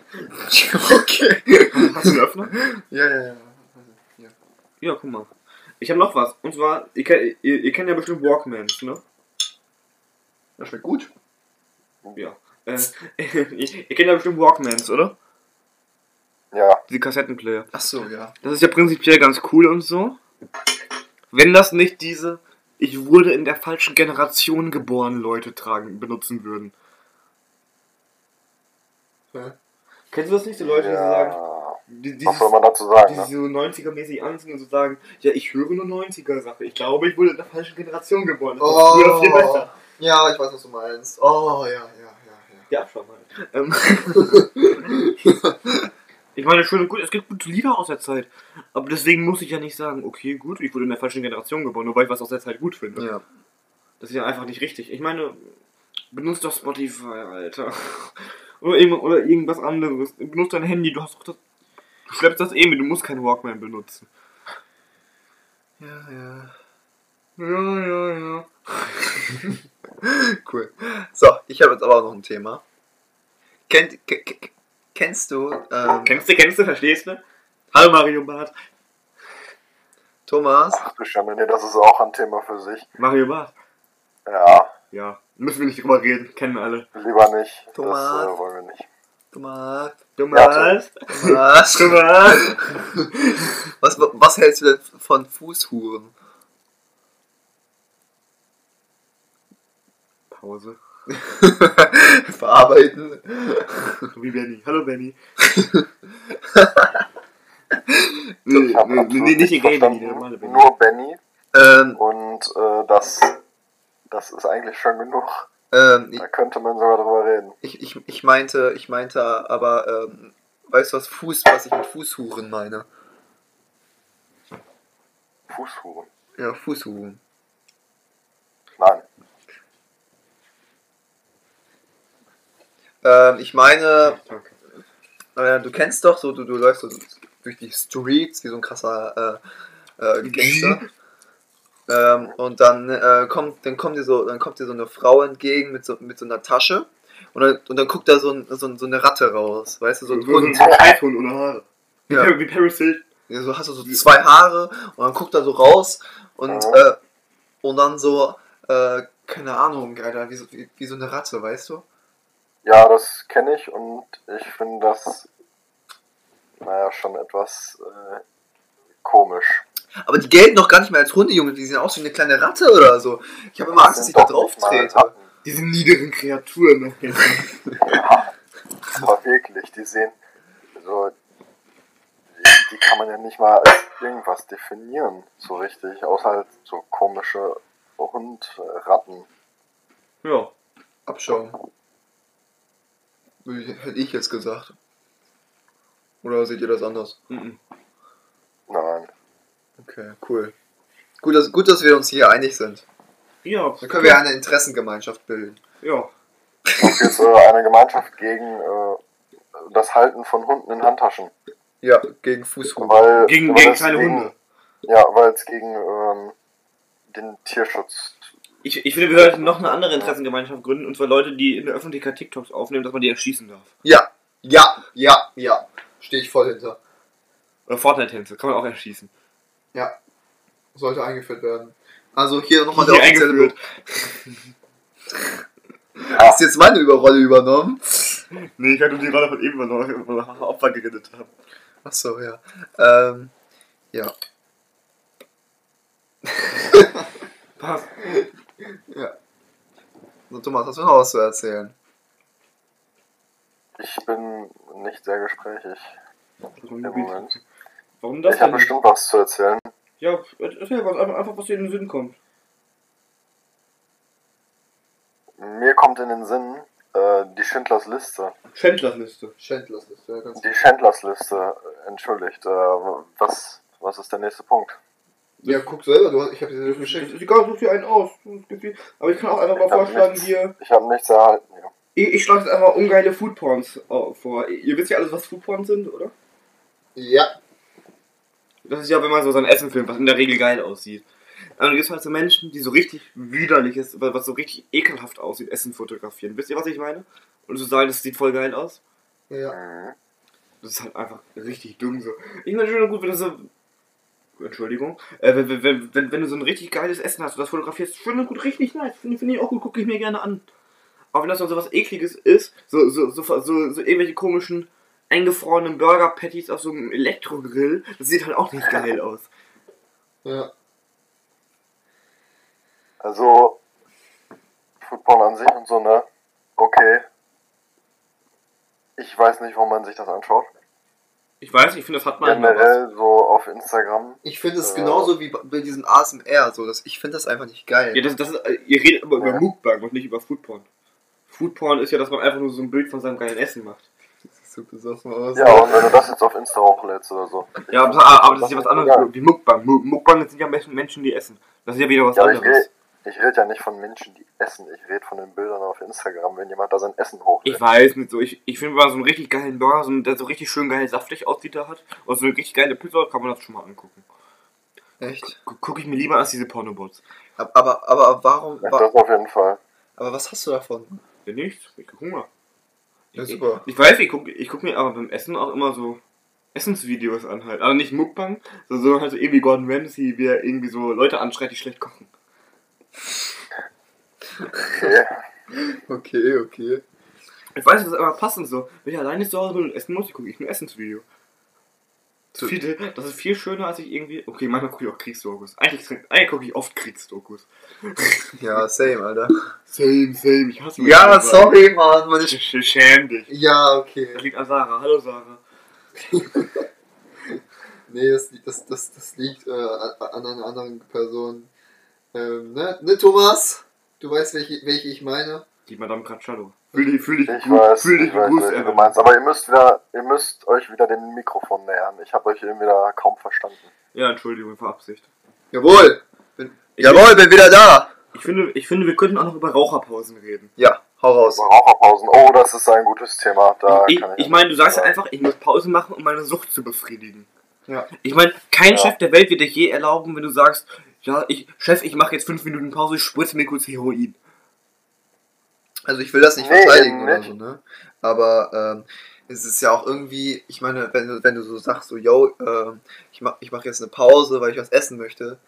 okay. hast du einen Öffner? Ja, ja, ja. ja. Ja, guck mal. Ich habe noch was. Und zwar, ihr, kennt- ihr, ihr kennt ja bestimmt Walkmans, ne? Das schmeckt gut. Ja. Äh, ihr, ihr kennt ja bestimmt Walkmans, oder? Ja, Die Kassettenplayer. Ach so, ja. Das ist ja prinzipiell ganz cool und so. Wenn das nicht diese ich wurde in der falschen Generation geboren Leute tragen, benutzen würden. Hä? Kennst du das nicht, so Leute, die so sagen, ja. die, Was soll man dazu sagen? die Ne? so 90er-mäßig anziehen und so sagen, ja, ich höre nur 90er-Sache. Ich glaube, ich wurde in der falschen Generation geboren. Das ist früher viel besser. Ja, ich weiß, was du meinst. Oh, ja, ja, ja, schau mal. Ähm, ich meine, schön und gut, es gibt gute Lieder aus der Zeit. Aber deswegen muss ich ja nicht sagen, okay, gut, ich wurde in der falschen Generation geboren, nur weil ich was aus der Zeit gut finde. ja. Das ist ja einfach nicht richtig. Ich meine, benutzt doch Spotify, Alter. Oder, oder irgendwas anderes. Benutzt dein Handy, du hast doch das. Du schleppst das eh mit, du musst keinen Walkman benutzen. Ja, ja. Ja, ja, ja. Cool. So, ich habe jetzt aber auch noch ein Thema. Kennt, ke- ke- kennst du ähm, Kennst du, kennst du, verstehst du? Hallo Mario Bart. Thomas? Ach du Schande, nee, das ist auch ein Thema für sich. Mario Bart. Ja, Ja, müssen wir nicht drüber reden, kennen wir alle. lieber nicht. Thomas. Das äh, wollen wir nicht. Thomas? Thomas. Thomas? Thomas. Was, was hältst du denn von Fußhuren? Pause. Verarbeiten. Wie Benny. Hallo Benny. Ich nee, nee, nee, nicht die Gay Benny, der normale Benny. Nur Benny Ähm, und äh, das, das ist eigentlich schon genug. ähm, Da könnte man sogar drüber reden. ich, ich, ich meinte, ich meinte aber, ähm, weißt du was Fuß, was ich mit Fußhuren meine? Fußhuren. Ja, Fußhuren. Nein. Ähm, ich meine, äh, du kennst doch so, du, du läufst so durch die Streets wie so ein krasser äh, äh, Gangster. ähm, und dann äh, kommt, dann kommt dir so, dann kommt dir so eine Frau entgegen mit so, mit so einer Tasche und dann, und dann guckt da so, ein, so, so eine Ratte raus, weißt du, so ein Hund. so ein Scheißhund ohne Haare. Wie, Ja. Wie Paris Hilton. Ja, so hast du so zwei Haare und dann guckt er so raus und, Mhm. äh, und dann so, äh, keine Ahnung, Alter, wie so, wie, wie so eine Ratte, weißt du? Ja, das kenne ich und ich finde das naja, schon etwas äh, komisch. Aber die gelten doch gar nicht mehr als Hunde, Junge. Die sind aus wie eine kleine Ratte oder so. Ich habe immer Angst, dass ich da drauf trete. Diese niederen Kreaturen. Aber wirklich, die sehen so. Die, die kann man ja nicht mal als irgendwas definieren, so richtig. Außer halt so komische Hundratten. ja. Abschauen. Hätte ich jetzt gesagt. Oder seht ihr das anders? Mhm. Nein. Okay, cool. Gut, dass, gut, dass wir uns hier einig sind. Ja. Dann können wir eine Interessengemeinschaft bilden. Ja. Und jetzt äh, eine Gemeinschaft gegen äh, das Halten von Hunden in Handtaschen. Ja, gegen Fußhunden. Weil, Gegen, weil gegen kleine gegen, Hunde. Ja, weil es gegen ähm, den Tierschutz. Ich, ich finde, wir sollten noch eine andere Interessengemeinschaft gründen, und zwar Leute, die in der Öffentlichkeit TikToks aufnehmen, dass man die erschießen darf. Ja, ja, ja, ja. Stehe ich voll hinter. Oder Fortnite-Tänze, kann man auch erschießen. Ja. Sollte eingeführt werden. Also hier nochmal der offizielle eingeführt. Hast jetzt meine Überrolle übernommen? Nee, ich hatte die Rolle von eben noch, wo wir Opfer geredet haben. Achso, ja. Ähm, ja. Passt. Ja. So, Thomas, hast du noch was zu erzählen? Ich bin nicht sehr gesprächig im Moment. Warum das Ich habe bestimmt was zu erzählen. Ja, erzähl was, einfach, was dir in den Sinn kommt. Mir kommt in den Sinn äh, die Schindlers Liste. Schändlers Liste. Schändlers ist ja ganz Die Schindlers Liste, entschuldigt. Äh, was, was ist der nächste Punkt? Ja, guck selber, du hast, ich habe dir das geschickt. ist egal, such dir einen aus. Es Aber ich kann auch einfach mal vorschlagen nichts. hier. Ich habe nichts erhalten hier. Ich, ich schlage jetzt einfach ungeile Foodporns äh, vor. Ihr wisst ja alles, was Foodporns sind, oder? Ja. Das ist ja, wenn man so sein Essen filmt, was in der Regel geil aussieht. Aber du gibt halt so Menschen, die so richtig widerliches, was so richtig ekelhaft aussieht, Essen fotografieren. Wisst ihr, was ich meine? Und so sagen, das sieht voll geil aus. Ja. Mhm. Das ist halt einfach richtig dumm so. Ich meine, schön und gut, wenn du so. Entschuldigung. Äh, wenn, wenn, wenn, wenn, du so ein richtig geiles Essen hast und das fotografierst, schön und gut, richtig nice. Finde find ich auch gut, gucke ich mir gerne an. Aber wenn das dann so was ekliges ist, so, so, so, so, so irgendwelche komischen eingefrorenen Burger-Patties auf so einem Elektrogrill, das sieht halt auch nicht geil aus. Ja. Also, Football an sich und so, ne? Okay. Ich weiß nicht, warum man sich das anschaut. Ich weiß, ich finde, das hat mal mal was. Generell so auf Instagram. Ich finde es Ja. genauso wie bei diesem ASMR, so, dass ich finde das einfach nicht geil. Ja, das, das ist, äh, ihr redet aber über Ja. Mukbang und nicht über Foodporn. Foodporn ist ja, dass man einfach nur so ein Bild von seinem geilen Essen macht. Das ist so besoffen aus. Ja, und wenn du das jetzt auf Insta hochlädst oder so. Ja, aber, aber das ist ja was anderes wie Mukbang. Mu- Mukbang sind ja Menschen, Menschen, die essen. Das ist ja wieder was Ja, aber ich rede ich red ja nicht von Menschen, die essen. Ich rede von den Bildern auf Instagram, wenn jemand da sein Essen hochlädt. Ich weiß nicht so, ich, ich finde mal so einen richtig geilen Burger, so einen, der so richtig schön geil saftig aussieht, da hat. Und so eine richtig geile Pizza, kann man das schon mal angucken. Echt? Gu- Gucke ich mir lieber als diese Pornobots. Aber, aber, aber warum, Ja, das auf jeden Fall. aber was hast du davon? Ja, nichts, ich hab Hunger. Ja, Ich, super. ich weiß, ich gucke ich guck mir aber beim Essen auch immer so Essensvideos an halt. Aber nicht Mukbang, sondern halt so irgendwie Gordon Ramsay, wie er irgendwie so Leute anschreit, die schlecht kochen. Okay. Okay, okay. Ich weiß, das ist aber passend so. Wenn ich alleine zu Hause bin und essen muss, gucke ich ein Essensvideo. Das ist, viel, das ist viel schöner, als ich irgendwie. Okay, manchmal gucke ich auch Kriegsdokus. Eigentlich, eigentlich gucke ich oft Kriegsdokus. Ja, same, Alter. Same, same, ich hasse mich. Ja, sorry, Mann. Meine Sch Sch- Schäm dich. ja, okay. Das liegt an Sarah. Hallo Sarah. Nee, das, das, das, das liegt äh, an einer anderen Person. Ähm, ne? ne, Thomas? Du weißt, welche, welche ich meine? Die Madame Cracciolo. Fühl dich, fühl dich, Ich gut, weiß, fühl dich ich weiß, welche du meinst. Aber ihr müsst wieder, ihr müsst euch wieder dem Mikrofon nähern. Ich habe euch irgendwie da kaum verstanden. Ja, Entschuldigung, für Absicht. Jawohl! Bin, Ich- jawohl, bin wieder da! Ich finde, ich finde, wir könnten auch noch über Raucherpausen reden. Ja, hau raus. Über Raucherpausen. Oh, das ist ein gutes Thema. Da ich kann ich meine, du sagst ja einfach, ich muss Pause machen, um meine Sucht zu befriedigen. Ja. Ich meine, kein Ja. Chef der Welt wird dir je erlauben, wenn du sagst, ja, ich, Chef, ich mache jetzt fünf Minuten Pause, ich spritze mir kurz Heroin. Also ich will das nicht Nee, verteidigen eben oder so, ne? Aber ähm, es ist ja auch irgendwie, ich meine, wenn du, wenn du so sagst, so, yo, ähm, ich mach, ich mach jetzt eine Pause, weil ich was essen möchte.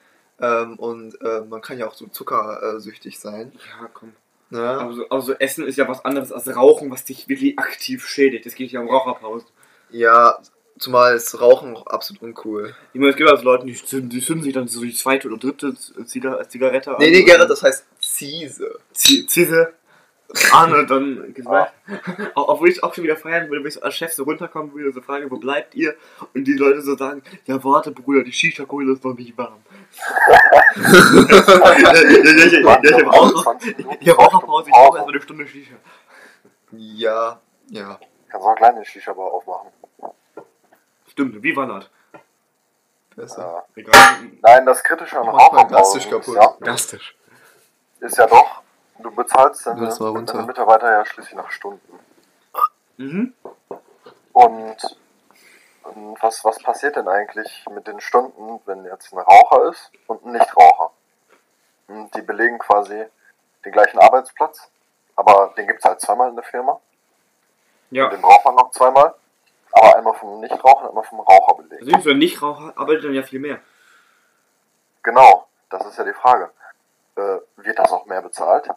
Ähm, und ähm, man kann ja auch so zuckersüchtig sein. Ja, komm. Ne? Aber so, aber so Essen ist ja was anderes als Rauchen, was dich wirklich aktiv schädigt. Es geht ja um Raucherpausen. Ja, Zumal ist Rauchen auch absolut uncool. Ich meine, es gibt also Leute, die zünden, die zünden sich dann so die zweite oder dritte Ziga Zigarette an. Nee, nee, Gerrit, das heißt Ziese. Z- Zisse an und dann geht's weiter. Auch- Obwohl ich auch schon wieder feiern würde, wenn ich so als Chef so runterkommen würde, so fragen, wo bleibt ihr? Und die Leute so sagen, ja warte Bruder, die Shisha-Kohle ist noch nicht warm. ja, ja, ja, ich, ja, ich habe auch, 20 Minuten, ich hab auch noch Pause, ich brauche erstmal eine Stunde Shisha. Ja, ja. Kannst auch kleine Shisha-Bar aufmachen. Stimmt, wie war das? Besser. Ja. Egal. Nein, das Kritische mal Raucherpausen drastisch ist kaputt. ja, Gastisch. ist ja doch, du bezahlst deine, deine Mitarbeiter ja schließlich nach Stunden. Mhm. Und, was, was passiert denn eigentlich mit den Stunden, wenn jetzt ein Raucher ist und ein Nichtraucher? Und die belegen quasi den gleichen Arbeitsplatz, aber den gibt's halt zweimal in der Firma. Ja. Den braucht man noch zweimal. Aber einmal vom Nichtraucher und einmal vom Raucher belegt. Also so ein Nichtraucher arbeitet dann ja viel mehr. Genau, das ist ja die Frage. Äh, wird das auch mehr bezahlt?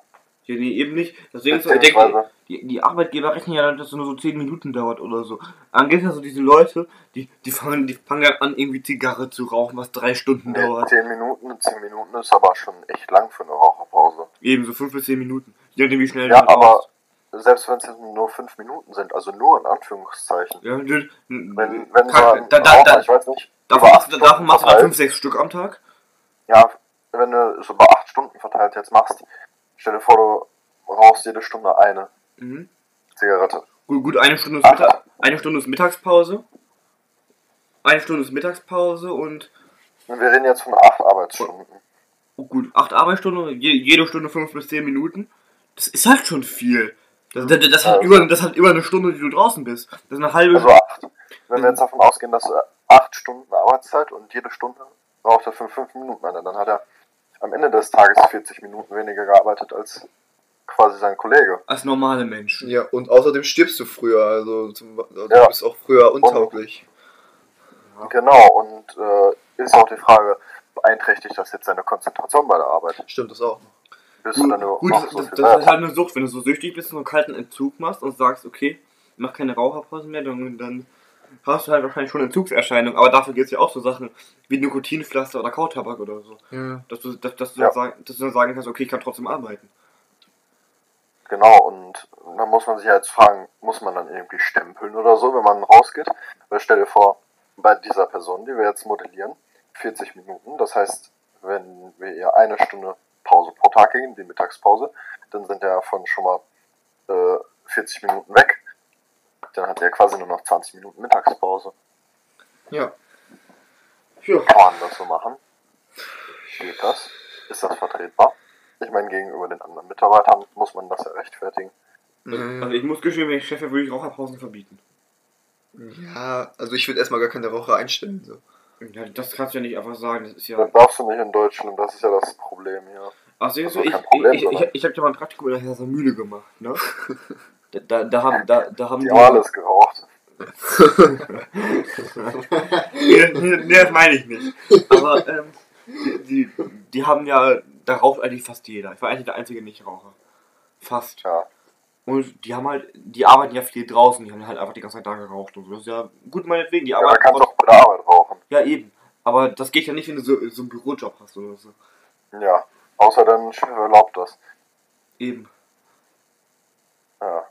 Ja, nee, eben nicht. Deswegen so, ich denke, die, die Arbeitgeber rechnen ja, dass es nur so 10 Minuten dauert oder so. Dann gibt es ja so diese Leute, die, die fangen, die fangen ja an, irgendwie Zigarre zu rauchen, was drei Stunden nee, dauert. 10 Minuten, 10 Minuten ist aber schon echt lang für eine Raucherpause. Eben so 5 bis 10 Minuten. Je nachdem, wie schnell Ja, du halt aber rauchst. Selbst wenn es nur 5 Minuten sind, also nur in Anführungszeichen. Ja, Wenn, wenn so Kann- da, da, da, ich weiß nicht, davon, machst, du- dann verteilt, 5, 6 Stück am Tag. Ja, wenn du es über 8 Stunden verteilt jetzt machst, stell dir vor, du rauchst jede Stunde eine Mhm. Zigarette. Gut, gut, eine Stunde ist, Ach. Mittag, eine Stunde ist Mittagspause. Eine Stunde ist Mittagspause und wir reden jetzt von 8 Arbeitsstunden. oh gut, 8 Arbeitsstunden, je, jede Stunde 5 bis 10 Minuten. Das ist halt schon viel. Das, das, das, hat Ja. über, das hat über eine Stunde, die du draußen bist. Das ist eine halbe Also 8. Wenn wir jetzt davon ausgehen, dass 8 Stunden Arbeitszeit und jede Stunde raucht er für 5 Minuten eine, dann hat er am Ende des Tages 40 Minuten weniger gearbeitet als quasi sein Kollege. als normale Menschen. Ja, und außerdem stirbst du früher, also, zum, also Ja. du bist auch früher untauglich. Genau, und äh, ist auch die Frage, beeinträchtigt das jetzt seine Konzentration bei der Arbeit? Stimmt das auch. Bist du Gut, dann nur gut das, so das, viel das ist halt eine Sucht, wenn du so süchtig bist und einen kalten Entzug machst und sagst, okay, mach keine Raucherpause mehr, dann, dann hast du halt wahrscheinlich schon Entzugserscheinungen. Aber dafür gibt es ja auch so Sachen wie Nikotinpflaster oder Kautabak oder so. Ja. Dass du, dass, dass, du Ja. dann sagen, dass du dann sagen kannst, okay, ich kann trotzdem arbeiten. Genau, und dann muss man sich ja jetzt fragen, muss man dann irgendwie stempeln oder so, wenn man rausgeht? Weil stell dir vor, bei dieser Person, die wir jetzt modellieren, 40 Minuten, das heißt, wenn wir ihr eine Stunde Pause pro Tag geben, die Mittagspause, dann sind ja davon schon mal äh, 40 Minuten weg. Dann hat er quasi nur noch 20 Minuten Mittagspause. Ja. Ja. Kann man das so machen? Geht das? Ist das vertretbar? Ich meine, gegenüber den anderen Mitarbeitern muss man das ja rechtfertigen. Also ich muss gestehen, wenn ich Chef wäre, würde ich Raucherpausen verbieten. Ja, also ich würde erstmal gar keine Raucher einstellen. So. Ja, das kannst du ja nicht einfach sagen, das ist ja... Das darfst du nicht in Deutschland, das ist ja das Problem hier. Ach, du, Also ich, Problem, ich, ich, ich, habe ja mal ein Praktikum in der Mühle gemacht, ne? Da, da, da haben, da, da haben Die haben alles geraucht. nee, das meine ich nicht. Aber ähm, die, die, die haben ja, da raucht eigentlich fast jeder. Ich war eigentlich der einzige Nichtraucher. Fast. Ja. Und die haben halt, die arbeiten ja viel draußen, die haben halt einfach die ganze Zeit da geraucht und so. Das ist ja gut meinetwegen, die Ja, arbeiten. kannst du auch bei der Arbeit rauchen. Ja, eben. Aber das geht ja nicht, wenn du so, so einen Bürojob hast oder so. Ja. Außer dein Chef erlaubt das. Eben. Ja.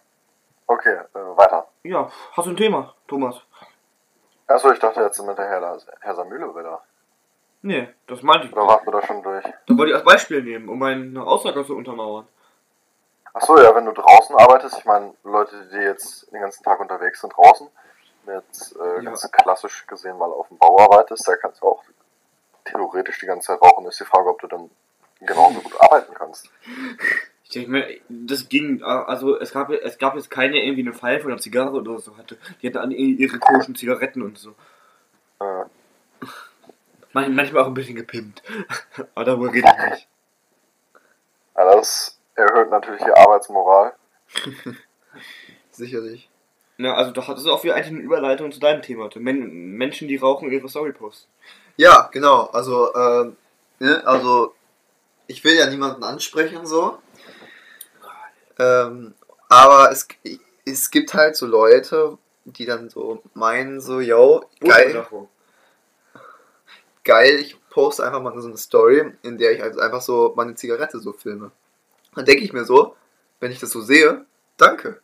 Okay, äh, weiter. Ja, hast du ein Thema, Thomas? Achso, ich dachte jetzt mit der Herr, Herr Samüle wieder. Nee, das meinte ich Oder warst du da schon durch? Da wollte ich als Beispiel nehmen, um meine Aussage zu untermauern. Achso, ja, wenn du draußen arbeitest, ich meine, Leute, die jetzt den ganzen Tag unterwegs sind draußen, jetzt äh, Ja. ganz klassisch gesehen mal auf dem Bau arbeitest, da kannst du auch theoretisch die ganze Zeit rauchen. Ist die Frage, ob du dann genauso gut arbeiten kannst. Ich denke mir, das ging, also es gab, es gab jetzt keine irgendwie eine Pfeife oder Zigarre oder so hatte. Die hatten alle ihre komischen Zigaretten und so. Äh, Man- Manchmal auch ein bisschen gepimpt. Aber darüber rede ich nicht. ja, das erhöht natürlich die Arbeitsmoral. Sicherlich. Ja, also doch, das ist auch wieder eigentlich eine Überleitung zu deinem Thema. Men Menschen, die rauchen ihre Story posten. Ja, genau. Also, ähm, ne, also ich will ja niemanden ansprechen so. Ähm, aber es, es gibt halt so Leute, die dann so meinen, so, yo, geil, geil, ich poste einfach mal so eine Story, in der ich also einfach so meine Zigarette so filme. Dann denke ich mir so, wenn ich das so sehe, danke.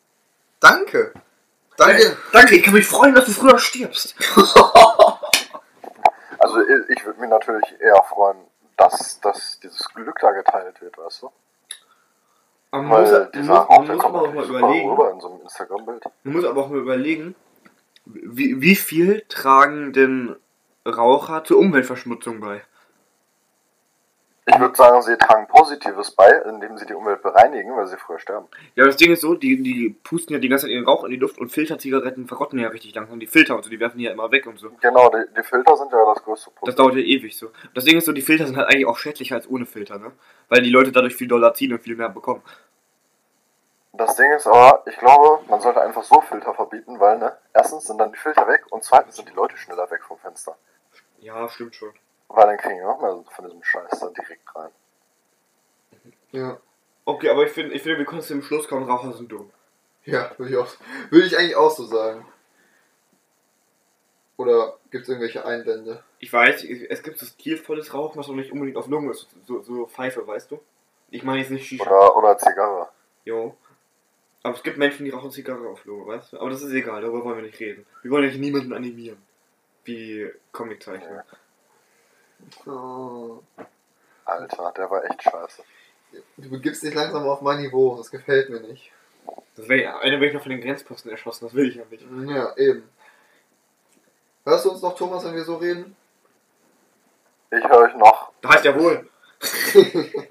Danke. Danke. Danke, ich kann mich freuen, dass du früher stirbst. Also ich, würde mich natürlich eher freuen, dass, dass dieses Glück da geteilt wird, weißt du? Aber man muss, Weil muss, dieser man muss aber auch mal überlegen, in so einem Instagram-Bild. man muss aber auch mal überlegen, wie, wie viel tragen denn Raucher zur Umweltverschmutzung bei? Ich würde sagen, sie tragen Positives bei, indem sie die Umwelt bereinigen, weil sie früher sterben. Ja, das Ding ist so, die, die pusten ja die ganze Zeit ihren Rauch in die Luft und Filterzigaretten verrotten ja richtig langsam. Die Filter und so, die werfen die ja immer weg und so. Genau, die, die Filter sind ja das größte Das Problem. dauert ja ewig so. Das Ding ist so, die Filter sind halt eigentlich auch schädlicher als ohne Filter, ne? Weil die Leute dadurch viel Dollar ziehen und viel mehr bekommen. Das Ding ist aber, ich glaube, man sollte einfach so Filter verbieten, weil, ne, erstens sind dann die Filter weg und zweitens sind die Leute schneller weg vom Fenster. Ja, stimmt schon. Weil dann kriegen wir noch mehr von diesem Scheiß da direkt rein. Ja. Okay, aber ich finde, ich finde, wir können zum Schluss kommen, Raucher sind dumm. Ja, würde ich, auch, würde ich eigentlich auch so sagen. Oder gibt es irgendwelche Einwände? Ich weiß, es gibt so stilvolles Rauchen, was auch nicht unbedingt auf Lungen ist. So, so Pfeife, weißt du? Ich meine jetzt nicht Shisha. Oder, oder Zigarre. Jo. Aber es gibt Menschen, die rauchen Zigarre auf Lunge, weißt du? Aber das ist egal, darüber wollen wir nicht reden. Wir wollen ja niemanden animieren. Wie Comiczeichner. Oh. Alter, der war echt scheiße. Du begibst dich langsam auf mein Niveau, das gefällt mir nicht. Das wäre eine wäre ich noch von den Grenzposten erschossen, das will ich ja nicht. Ja, eben. Hörst du uns noch, Thomas, wenn wir so reden? Ich höre euch noch. Da heißt ja wohl.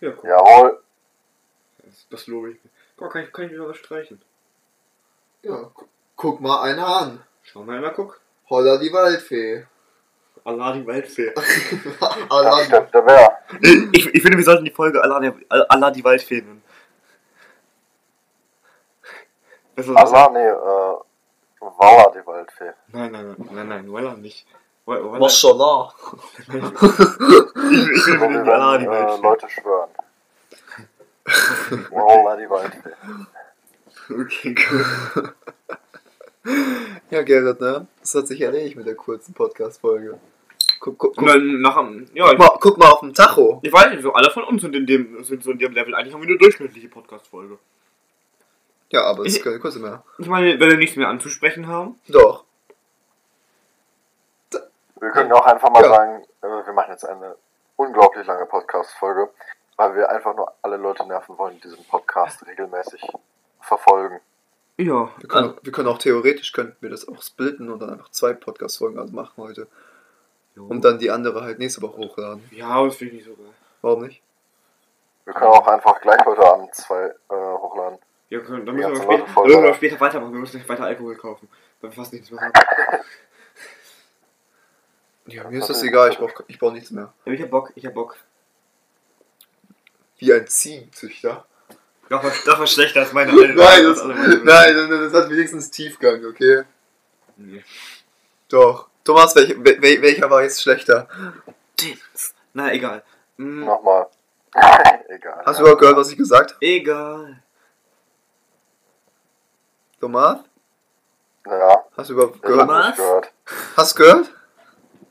ja, guck. Jawohl. Das, das lobe ich. Guck, mal, kann ich, kann ich wieder was streichen. Ja, gu- guck mal einer an. Schau mal, mal guck. Holla die Waldfee. Allah die Waldfee. Allah, stimmt, der Bär. ich, ich finde, wir sollten die Folge Allah, der, Allah die Waldfee nennen. Das? Allah, nee, äh, Walla, die Waldfee. Nein, nein, nein, nein, nein, Walla nicht. Mashallah. Ich, ich will mit dem Allah die äh, Waldfee. Leute schwören. Walla, die Waldfee. Okay, gut. Ja, Gerrit, ne? Das hat sich erledigt mit der kurzen Podcast-Folge. Guck, guck, guck, dann nach ja, guck, mal, guck mal auf dem Tacho. ich weiß nicht, so alle von uns sind in dem, sind so in dem Level. Eigentlich haben wir eine durchschnittliche Podcast-Folge. Ja, aber es ist keine kurze mehr. Ich meine, wenn wir nichts mehr anzusprechen haben. Doch. Wir können auch einfach mal Ja. sagen, äh, wir machen jetzt eine unglaublich lange Podcast-Folge, weil wir einfach nur alle Leute nerven wollen, die diesen Podcast regelmäßig verfolgen. Ja, Wir können, also, wir können auch theoretisch könnten wir das auch splitten und dann einfach zwei Podcast-Folgen also machen heute. Und dann die andere halt nächste Woche hochladen. ja, das finde ich nicht so geil. Warum nicht? Wir können auch einfach gleich heute Abend zwei äh, hochladen. Ja, können, dann müssen wir, später, Woche dann wir später weitermachen. Wir müssen nicht weiter Alkohol kaufen, weil wir fast nichts mehr haben. Ja, mir ist das egal, ich brauch, ich brauch nichts mehr. Ja, ich hab Bock, ich hab Bock. Wie ein Ziegenzüchter. Das war, das war schlechter als meine. Nein, das, nein, das, hat wenigstens Tiefgang, okay? Nee. Doch. Thomas, welch, wel, wel- welcher war jetzt schlechter? Dins. Na, egal. Hm, Nochmal. Egal. Hast du überhaupt gehört, was ich gesagt habe? Egal. Thomas? Ja, Hast du überhaupt gehört? Gehört. Hast du gehört?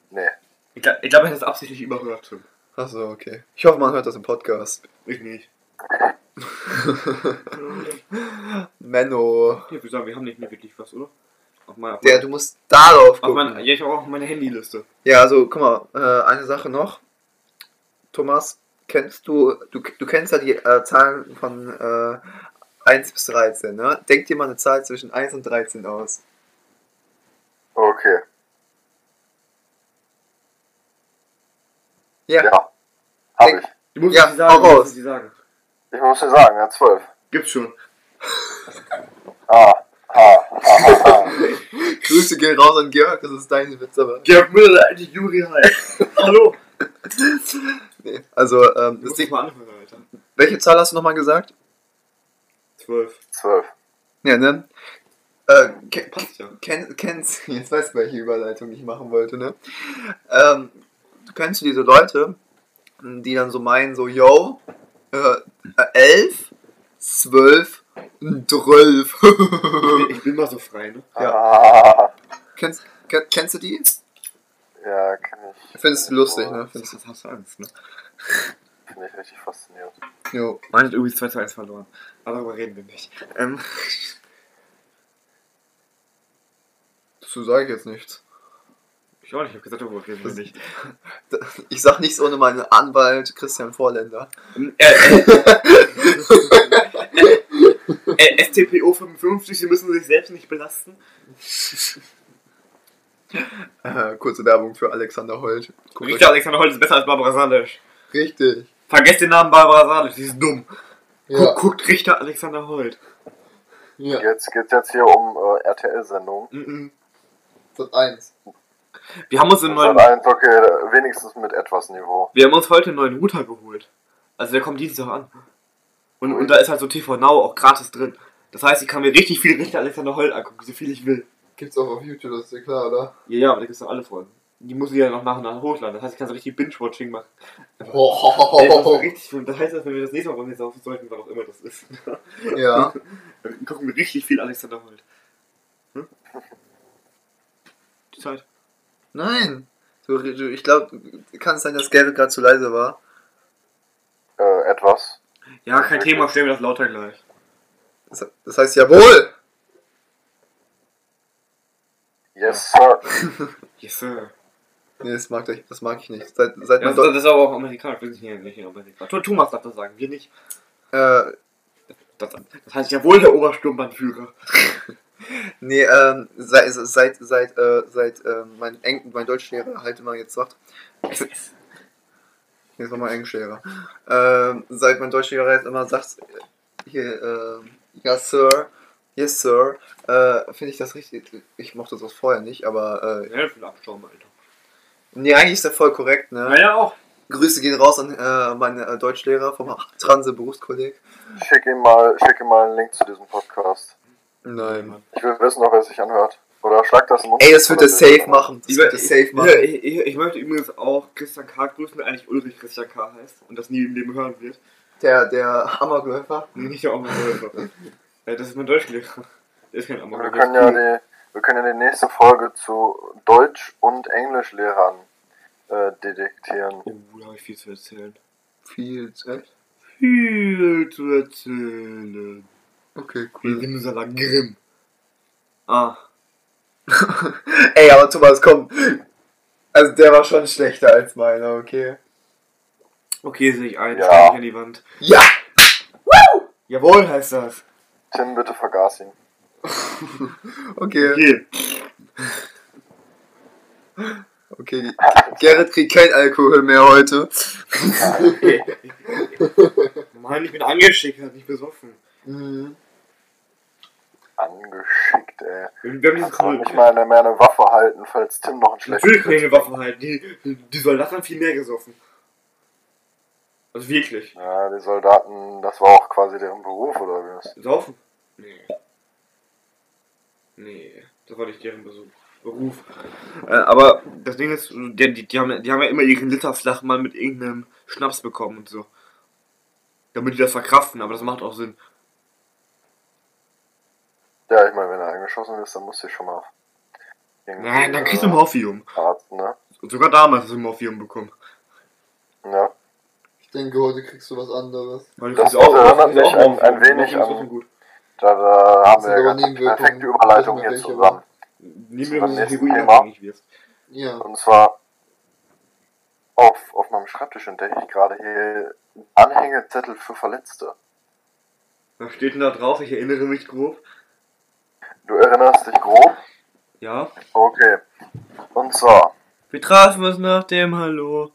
Nee. Ich glaube, ich, glaub, ich habe das absichtlich überhört. Achso, okay. Ich hoffe, man hört das im Podcast. Ich nicht. Menno. Ja, wir sagen, wir haben nicht mehr wirklich was, oder? Auf Der, meiner, du musst darauf auf gucken. meiner, ja, ich habe auch meine Handyliste. Ja, also guck mal, äh, eine Sache noch. Thomas, kennst du, du, du kennst ja die äh, Zahlen von äh, 1 bis 13, ne? Denk dir mal eine Zahl zwischen 1 und 13 aus. Okay. Ja. Ja. Hab Denk- ich. Du musst Ja, sie sagen, musst raus. sie sagen. Ich muss dir sagen, ja, zwölf. Gibt's schon. Ah, ah, ah, ah, ah. Grüße gehen raus an Georg, das ist dein Witz, aber. Georg Müller, der alte Juri halt. Hallo. Nee. Also, ähm, Du das musst Ding, mal anhören, Alter. welche Zahl hast du nochmal gesagt? Zwölf. Zwölf. Ja, ne? Äh, ke- Passt ja. kenn, kennst, jetzt weißt du, welche Überleitung ich machen wollte, ne? Ähm, kennst du diese Leute, die dann so meinen, so, yo, äh, äh, 11, 12 12. Ich bin, ich bin mal so frei, ne? Ja. Ah, kennst, kenn, kennst du die? ja, kenn ich. Findest du lustig, ne? Findest Das hast du Angst, ne? Finde ich richtig faszinierend. du? Jo. Man hat übrigens 2 zu 1 verloren. Aber darüber reden wir nicht. Ähm, Dazu sage ich jetzt nichts. Ich auch nicht, ich hab gesagt, reden wir nicht. Ich sag nichts ohne meinen Anwalt Christian Vorländer. Ähm, äh, äh, äh, STPO 55, sie müssen sich selbst nicht belasten. Äh, kurze Werbung für Alexander Holt. Guckt Richter Alexander Holt ist besser als Barbara Salisch. Richtig. Vergesst den Namen Barbara Salisch, die ist dumm. Ja. Guckt, guckt Richter Alexander Holt. ja. Jetzt geht's jetzt hier um äh, RTL-Sendungen. Mhm. Sat 1. Wir haben uns einen Sat neuen, 1, okay, wenigstens mit etwas Niveau. wir haben uns heute einen neuen Router geholt. Also der kommt Dienstag an. Und, und da ist halt so TV Now auch gratis drin. Das heißt, ich kann mir richtig viel Richter Alexander Holt angucken, so viel ich will. Gibt's auch auf YouTube, das ist ja klar, oder? Ja, ja, aber da gibt's doch alle Folgen. Die muss ich ja noch nach und nach hochladen. Das heißt, ich kann so richtig Binge-Watching machen. Ey, das, ist Oh. richtig, das heißt, dass wenn wir das nächste Mal bei mir saufen sollten, wann auch immer das ist, Ja. dann gucken wir richtig viel Alexander Holt. Hm? Die Zeit. Nein. Du, du, ich glaube, kann es sein, dass Gerrit gerade zu leise war? Äh, etwas. Ja, kein Thema, stellen wir das lauter gleich. Das, das heißt jawohl! Yes, sir. Yes, sir. Nee, das mag, ich, das mag ich nicht. Seit, seit Ja, das, das ist aber auch amerikanisch. Wir sind hier nicht in Amerika. Thomas darf das sagen, wir nicht. äh, Das, das heißt jawohl, der Obersturmbannführer. nee, ähm, seit, seit, seit, äh, seit äh, mein, Eng, mein Deutschlehrer halt immer jetzt sagt, jetzt war mein Englischlehrer, ähm, seit mein Deutschlehrer jetzt immer sagt, hier, ähm, ja, Sir, yes, Sir, äh, finde ich das richtig, ich mochte das vorher nicht, aber, äh, Ja, ich will abstauben, Alter. nee, eigentlich ist der voll korrekt, ne? Naja, auch. Grüße gehen raus an äh, meine äh, Deutschlehrer vom Transe-Berufskolleg. Schick ihm mal, schick ihm mal einen Link zu diesem Podcast. Nein. Ich will wissen, ob er sich anhört. Oder schlag das im Ey, das wird er safe machen. Das Ich, wird er safe machen. ich, ich, ich möchte übrigens auch Christian K. grüßen, der eigentlich Ulrich Christian K. heißt und das nie im Leben hören wird. Der, der Hammerläufer. Nicht der Ammerläufer. ja, das ist mein Deutschlehrer. Der ist kein Wir Ammerläufer. können ja die, wir können ja die nächste Folge zu Deutsch- und Englischlehrern äh, detektieren. Oh, da habe ich viel zu erzählen. Viel. Echt? Viel zu erzählen. Okay, cool. Rimsala Grimm. Ah. Ey, aber Thomas, komm. Also der war schon schlechter als meiner, okay? Okay, sehe ich ein. Ja. Mich an die Wand. Ja! Jawohl heißt das. Tim, bitte vergaß ihn. Okay. Okay. Okay. die- Gerrit kriegt kein Alkohol mehr heute. Mann, ich bin angeschickert, nicht besoffen. Mhm. Angeschickt, ey. Wir haben Kannst du nicht mal eine, mehr eine Waffe halten, falls Tim noch einen schlechten Natürlich kann ich eine Waffe halten. Die, die, die Soldaten haben viel mehr gesoffen. Also wirklich. Ja, die Soldaten, das war auch quasi deren Beruf, oder wie das? Saufen? Nee. Nee, das war nicht deren Besuch. Beruf. Äh, aber das Ding ist, die, die, die, haben, die haben ja immer ihren Literflach mal mit irgendeinem Schnaps bekommen und so. Damit die das verkraften, aber das macht auch Sinn. Ja, ich meine, wenn er eingeschossen ist, dann musst du schon mal. irgendwie, Nein, dann kriegst du äh, Morphium. Arzt, ne? Und sogar damals hast du Morphium bekommen. Ja. Ich denke, heute kriegst du was anderes. Weil Das kriegst erinnert mich ein- ein wenig an-. Da, da haben wir ja eine Nebenwirkungen. perfekte Überleitung hier zusammen. Nehmen wir beim das nächsten Heroin Thema. abhängig wirst. Ja. Und zwar auf, auf meinem Schreibtisch entdecke ich gerade hier Anhängezettel für Verletzte. Was steht denn da drauf? Ich erinnere mich grob. Du erinnerst dich grob? Ja. Okay. Und zwar, Wir trafen uns nach dem Hallo.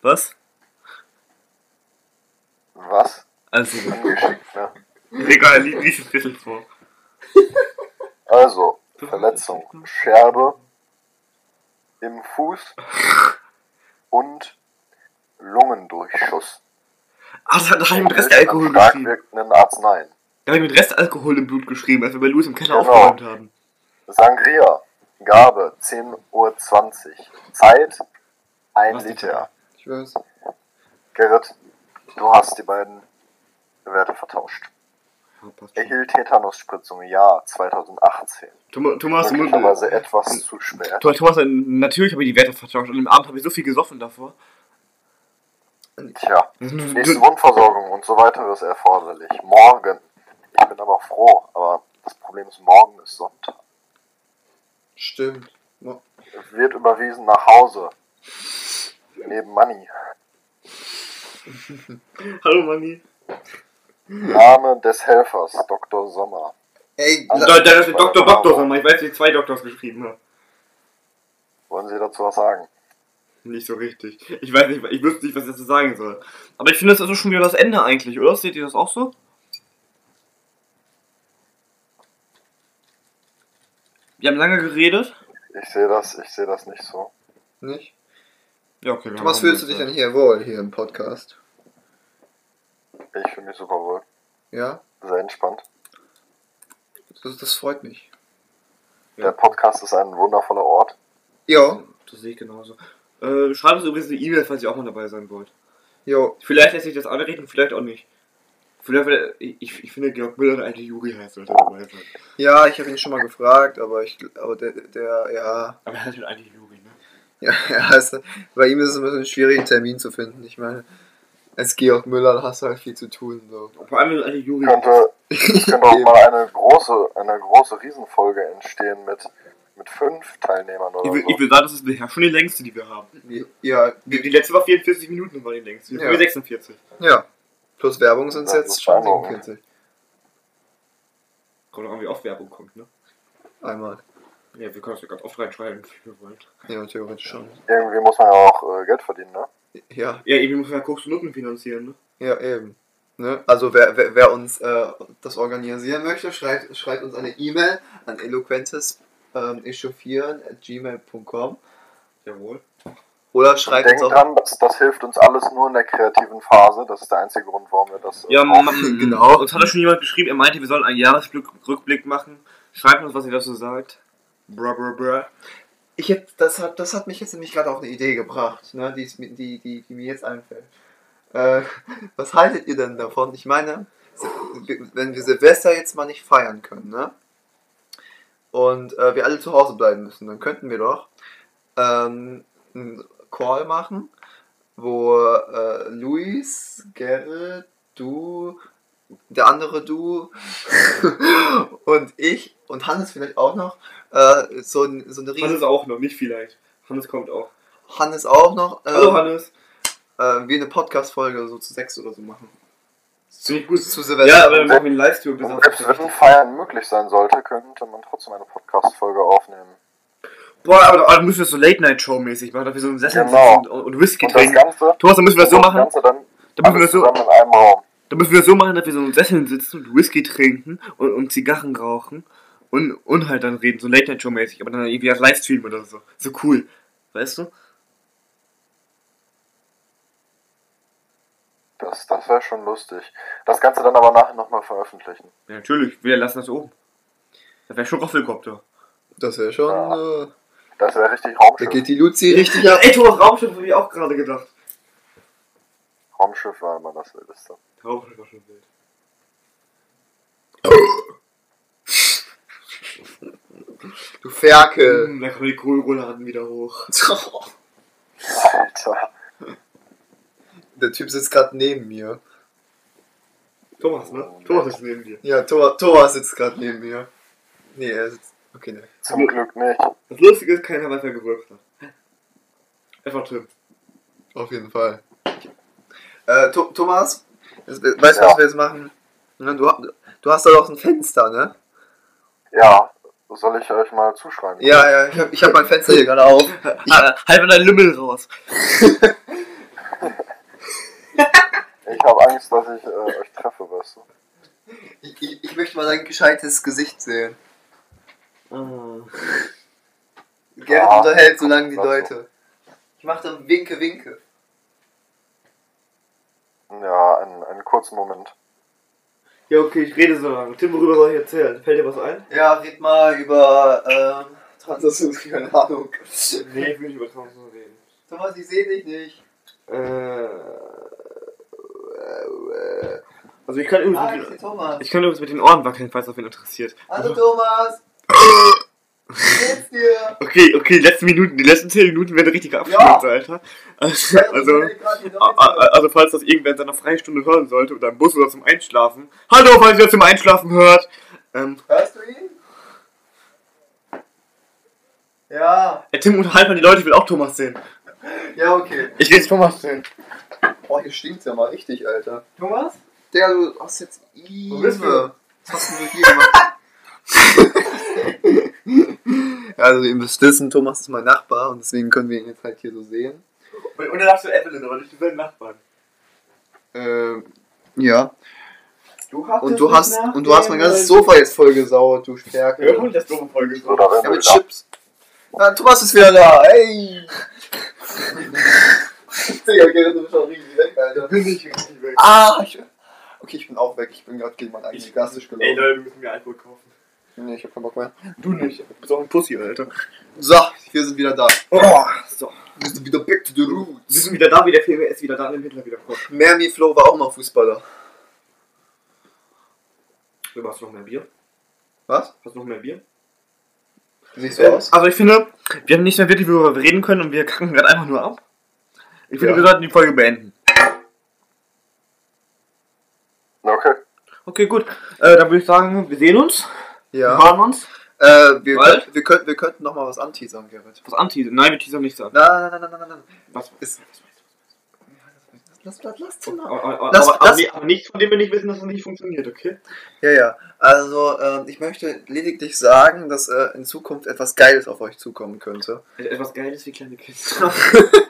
Was? was? Also, Angeschickt, ne? egal, lies, es bitte vor. Also, Verletzung, Scherbe im Fuß und Lungendurchschuss. Ah, da, ich mit Mit Restalkohol stark wirkenden Arzneien. Da habe ich mit Restalkohol im Blut geschrieben, als wir bei Louis im Keller Genau. aufgeräumt haben. Sangria, Gabe 10.20 Uhr. Zeit 1 Was Liter. Ich weiß. Gerrit, du hast die beiden Werte vertauscht. Ja. Erhielt Tetanusspritzung, ja, 2018. Thomas, Thomas, du musst- Möglicherweise etwas zu spät. Thomas, äh, natürlich habe ich die Werte vertauscht und im Abend habe ich so viel gesoffen davor. Tja, nächste Du, Wundversorgung und so weiter ist erforderlich. Morgen. Ich bin aber froh, aber das Problem ist, morgen ist Sonntag. Stimmt. Mo- Wird überwiesen nach Hause. Neben Money. hallo Manni. Name des Helfers, Dr. Sommer. Ey, Also- Da, da ist Doktor, sag mal. Ich weiß, wie zwei Doktors geschrieben haben. Wollen Sie dazu was sagen? Nicht so richtig. Ich weiß nicht, ich wüsste nicht, was ich dazu sagen soll. Aber ich finde, das ist schon wieder das Ende eigentlich, oder? Seht ihr das auch so? Wir haben lange geredet. Ich sehe das, ich sehe das nicht so. nicht? Ja, okay. wir Thomas, haben fühlst du dich denn hier wohl, hier im Podcast? Ich fühle mich super wohl. Ja? Sehr entspannt. Das, das freut mich. Ja. Der Podcast ist ein wundervoller Ort. Jo, Das sehe ich genauso. Äh, schreibt uns übrigens eine E-Mail, falls ihr auch mal dabei sein wollt. jo. Vielleicht lässt sich das anreden, vielleicht auch nicht. Ich, ich finde, Georg Müller, der alte Juri heißt, sollte dabei sein. Ja, ich habe ihn schon mal gefragt, aber ich, aber der, der, ja, Aber er hat den alten Juri, ne? ja, ja, es, bei ihm ist es ein bisschen schwierig, einen Termin zu finden. Ich meine, als Georg Müller hast du halt viel zu tun, so. Vor allem, alte Juri Könnte, könnte auch mal eine große, eine große Riesenfolge entstehen mit, mit fünf Teilnehmern oder Ich will, so. ich will sagen, das ist bisher schon die längste, die wir haben. Ja, Die, die letzte war 44 Minuten war die längste. Jetzt Ja. haben wir 46. ja. Plus Werbung sind es Das jetzt schon beeindruckend. 47. Kommt auch an, wie oft Werbung kommt, ne? Einmal. Ja, wir können das ja ganz oft reinschreiben, wie wir wollen. Ja, theoretisch schon. Irgendwie muss man ja auch äh, Geld verdienen, ne? Ja, Ja, irgendwie muss man ja Koks und Nutten finanzieren, ne? ja, eben. Ne? Also wer, wer, wer uns äh, das organisieren möchte, schreibt, schreibt uns eine E-Mail an eloquentes ähm, gmail.com Jawohl. Oder schreibt uns Denkt auch dran, das, das hilft uns alles nur in der kreativen Phase. Das ist der einzige Grund, warum wir das. äh, Ja, machen. man, Genau. Uns hat ja schon jemand geschrieben, er meinte, wir sollen einen Jahresrückblick machen. Schreibt uns, was ihr dazu sagt. Bra, bra, bra. Ich hätt, das, hat, das hat mich jetzt nämlich gerade auf eine Idee gebracht, ne, die, die, die, die mir jetzt einfällt. Äh, was haltet ihr denn davon? Ich meine, wenn wir Silvester jetzt mal nicht feiern können, ne? Und äh, wir alle zu Hause bleiben müssen, dann könnten wir doch ähm, Call machen, wo äh, Luis, Gerrit, du, der andere du und ich und Hannes vielleicht auch noch äh, so, ein, so eine riesen Hannes auch noch, nicht vielleicht. Hannes kommt auch. Hannes auch noch. Äh, Hallo Hannes. Äh, wie eine Podcast-Folge so zu sechs oder so machen. Finde ich gut. Zu Silvester. Ja, aber dann machen wir einen Livestream. wenn Feiern möglich sein sollte, könnte man trotzdem eine Podcast-Folge aufnehmen. Boah, aber, aber dann müssen wir das so Late-Night-Show-mäßig machen, dass wir so einen Sessel Genau. sitzen und, und Whisky Und das trinken. Ganze, Thomas, dann müssen wir das so machen. Ganze dann Dann müssen wir das so, dann müssen wir das so machen, dass wir so in Sesseln sitzen und Whisky trinken und, und Zigarren rauchen und, und halt dann reden, so Late-Night-Show-mäßig, aber dann irgendwie als Livestream oder so. So cool. Weißt du? Das, das wäre schon lustig. Das Ganze dann aber nachher nochmal veröffentlichen. Ja, natürlich. Wir lassen das oben. Das wäre schon Roffelkopter. Das wäre schon. Ja. Äh, Das wäre richtig da Raumschiff. geht die Luzi richtig ab. Ey, Thomas, Raumschiff habe ich auch gerade gedacht. Raumschiff war immer das Wildeste. Raumschiff war schon wild. Du Ferkel. Hm, da kommen die Kohlrouladen wieder hoch. Alter. Der Typ sitzt gerade neben mir. Thomas, ne? Thomas ist neben dir. Ja, Thor, Thor sitzt gerade neben mir. Nee, er sitzt. Okay, ne. Zum Glück nicht. Das Lustige ist, keiner weiß, wer gewirkt hat. Einfach Tim. Auf jeden Fall. Äh, Tho- Thomas, weißt du, was Ja. wir jetzt machen? Ne, Du, du hast da doch ein Fenster, ne? Ja, soll ich euch mal zuschreiben? Ja, ja, ich hab, ich hab mein Fenster hier gerade auf. Ah, halt mal deinen Lümmel raus. Ich habe Angst, dass ich äh, euch treffe, weißt du. Ich, ich, ich möchte mal dein gescheites Gesicht sehen. Ah. Gerrit Ja, unterhält so lange die. Leute. Ich mach dann Winke, Winke. Ja, einen, einen kurzen Moment. Ja, okay, ich rede so lange. Tim, worüber soll ich erzählen? Fällt dir was ein? Ja, red mal über ähm, Transaktion, keine Ahnung. Nee, ich will nicht über Transfer reden. Thomas, ich sehe dich nicht. Äh. Also ich kann übrigens, Ah, mit, ich den, Thomas. ich kann übrigens mit den Ohren wackeln, falls das wen interessiert. Hallo Thomas. Wie geht's dir? Okay, okay, die letzten Minuten, die letzten 10 Minuten werden richtiger Abschnitt, Ja. Alter. Also, also, also falls das irgendwer in seiner Freistunde hören sollte oder im Bus oder zum Einschlafen. Hallo, falls ihr das zum Einschlafen hört. Ähm, Hörst du ihn? Ja. ey, Tim, unterhalt mal die Leute, ich will auch Thomas sehen. Ja, okay. Ich will jetzt Thomas sehen. Oh, hier stinkt's ja mal richtig, Alter. Thomas? Der, du hast jetzt Wo bist du? Was hast denn du hier gemacht? also ihr müsst wissen, Thomas ist mein Nachbar und deswegen können wir ihn jetzt halt hier so sehen. Und, und dann hast du Evelyn, aber nicht deinen Nachbarn. Ähm, ja. Du hast Und du hast und du hast mein ganzes Sofa jetzt vollgesaut, du Stärke. Ja, und das doofe Folge So, da Ja, mit. Chips. Ja, Thomas ist wieder da, hey! Digga, okay, du bist schon richtig weg, Alter. bin ich richtig weg. Ah, ich, okay, ich bin auch weg. Ich bin gerade gegen meinen eigenen Gastisch Ey, gelaufen. Leute, wir müssen mir Alkohol kaufen. Nee, ich hab keinen Bock mehr. Du nicht. Du bist auch ein Pussy, Alter. So, wir sind wieder da. Oh, so. Wir sind wieder back to the Wir roots. sind wieder da, wie der Film ist wieder da, im Hitler wieder kommt. Mermi Flo war auch mal Fußballer. Du hast noch mehr Bier? Was? Hast du noch mehr Bier? Siehst so Äh, aus? also ich finde, wir haben nicht mehr wirklich worüber wir reden können und wir kacken gerade einfach nur ab. Ich finde, Ja. wir sollten die Folge beenden. Okay. Okay, gut. Äh, dann würde ich sagen, wir sehen uns. Wir Ja. hören uns. Äh, wir, Bald? könnt, wir, könnten, wir könnten noch mal was anteasern, Gerrit. Was anteasern? Nein, wir teasern nichts an. Nein, nein, nein, nein, nein, nein. Was? Ist, lass, lass, lass, Tim mal. Aber, aber, Lass- aber, lass- aber, nicht- aber nichts, von dem wir nicht wissen, dass es nicht funktioniert, okay? Ja, ja. Also, ähm, ich möchte lediglich sagen, dass äh, in Zukunft etwas Geiles auf euch zukommen könnte. Etwas Geiles wie kleine Kinder.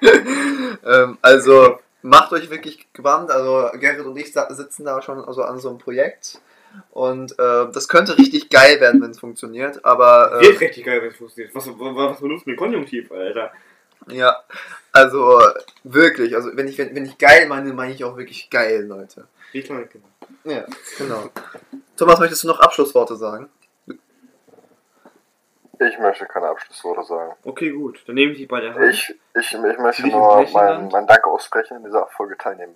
ähm, also, macht euch wirklich gewandt. Also, Gerrit und ich sitzen da schon also an so einem Projekt. Und äh, das könnte richtig geil werden, wenn es funktioniert. Aber, Wird äh, richtig geil, wenn es funktioniert. Was, was, was benutzt du mit Konjunktiv, Alter? ja. Also, wirklich. Also, wenn ich, wenn, wenn ich geil meine, meine ich auch wirklich geil, Leute. Wie kleine Kinder. Ja, genau. Thomas, möchtest du noch Abschlussworte sagen? Ich möchte keine Abschlussworte sagen. Okay, gut. Dann nehme ich dich bei der Hand. Ich, ich, ich möchte nur Flächenland? mein, mein Dank aussprechen, in dieser Folge teilnehmen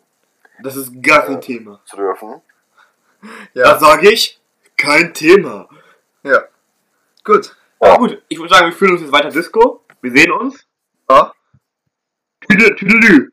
Das ist gar kein Thema. zu dürfen. Da sage ich, kein Thema. Ja. Gut. Ja, gut. Ich würde sagen, wir fühlen uns jetzt weiter Disco. Wir sehen uns. Ja. Tüdelü.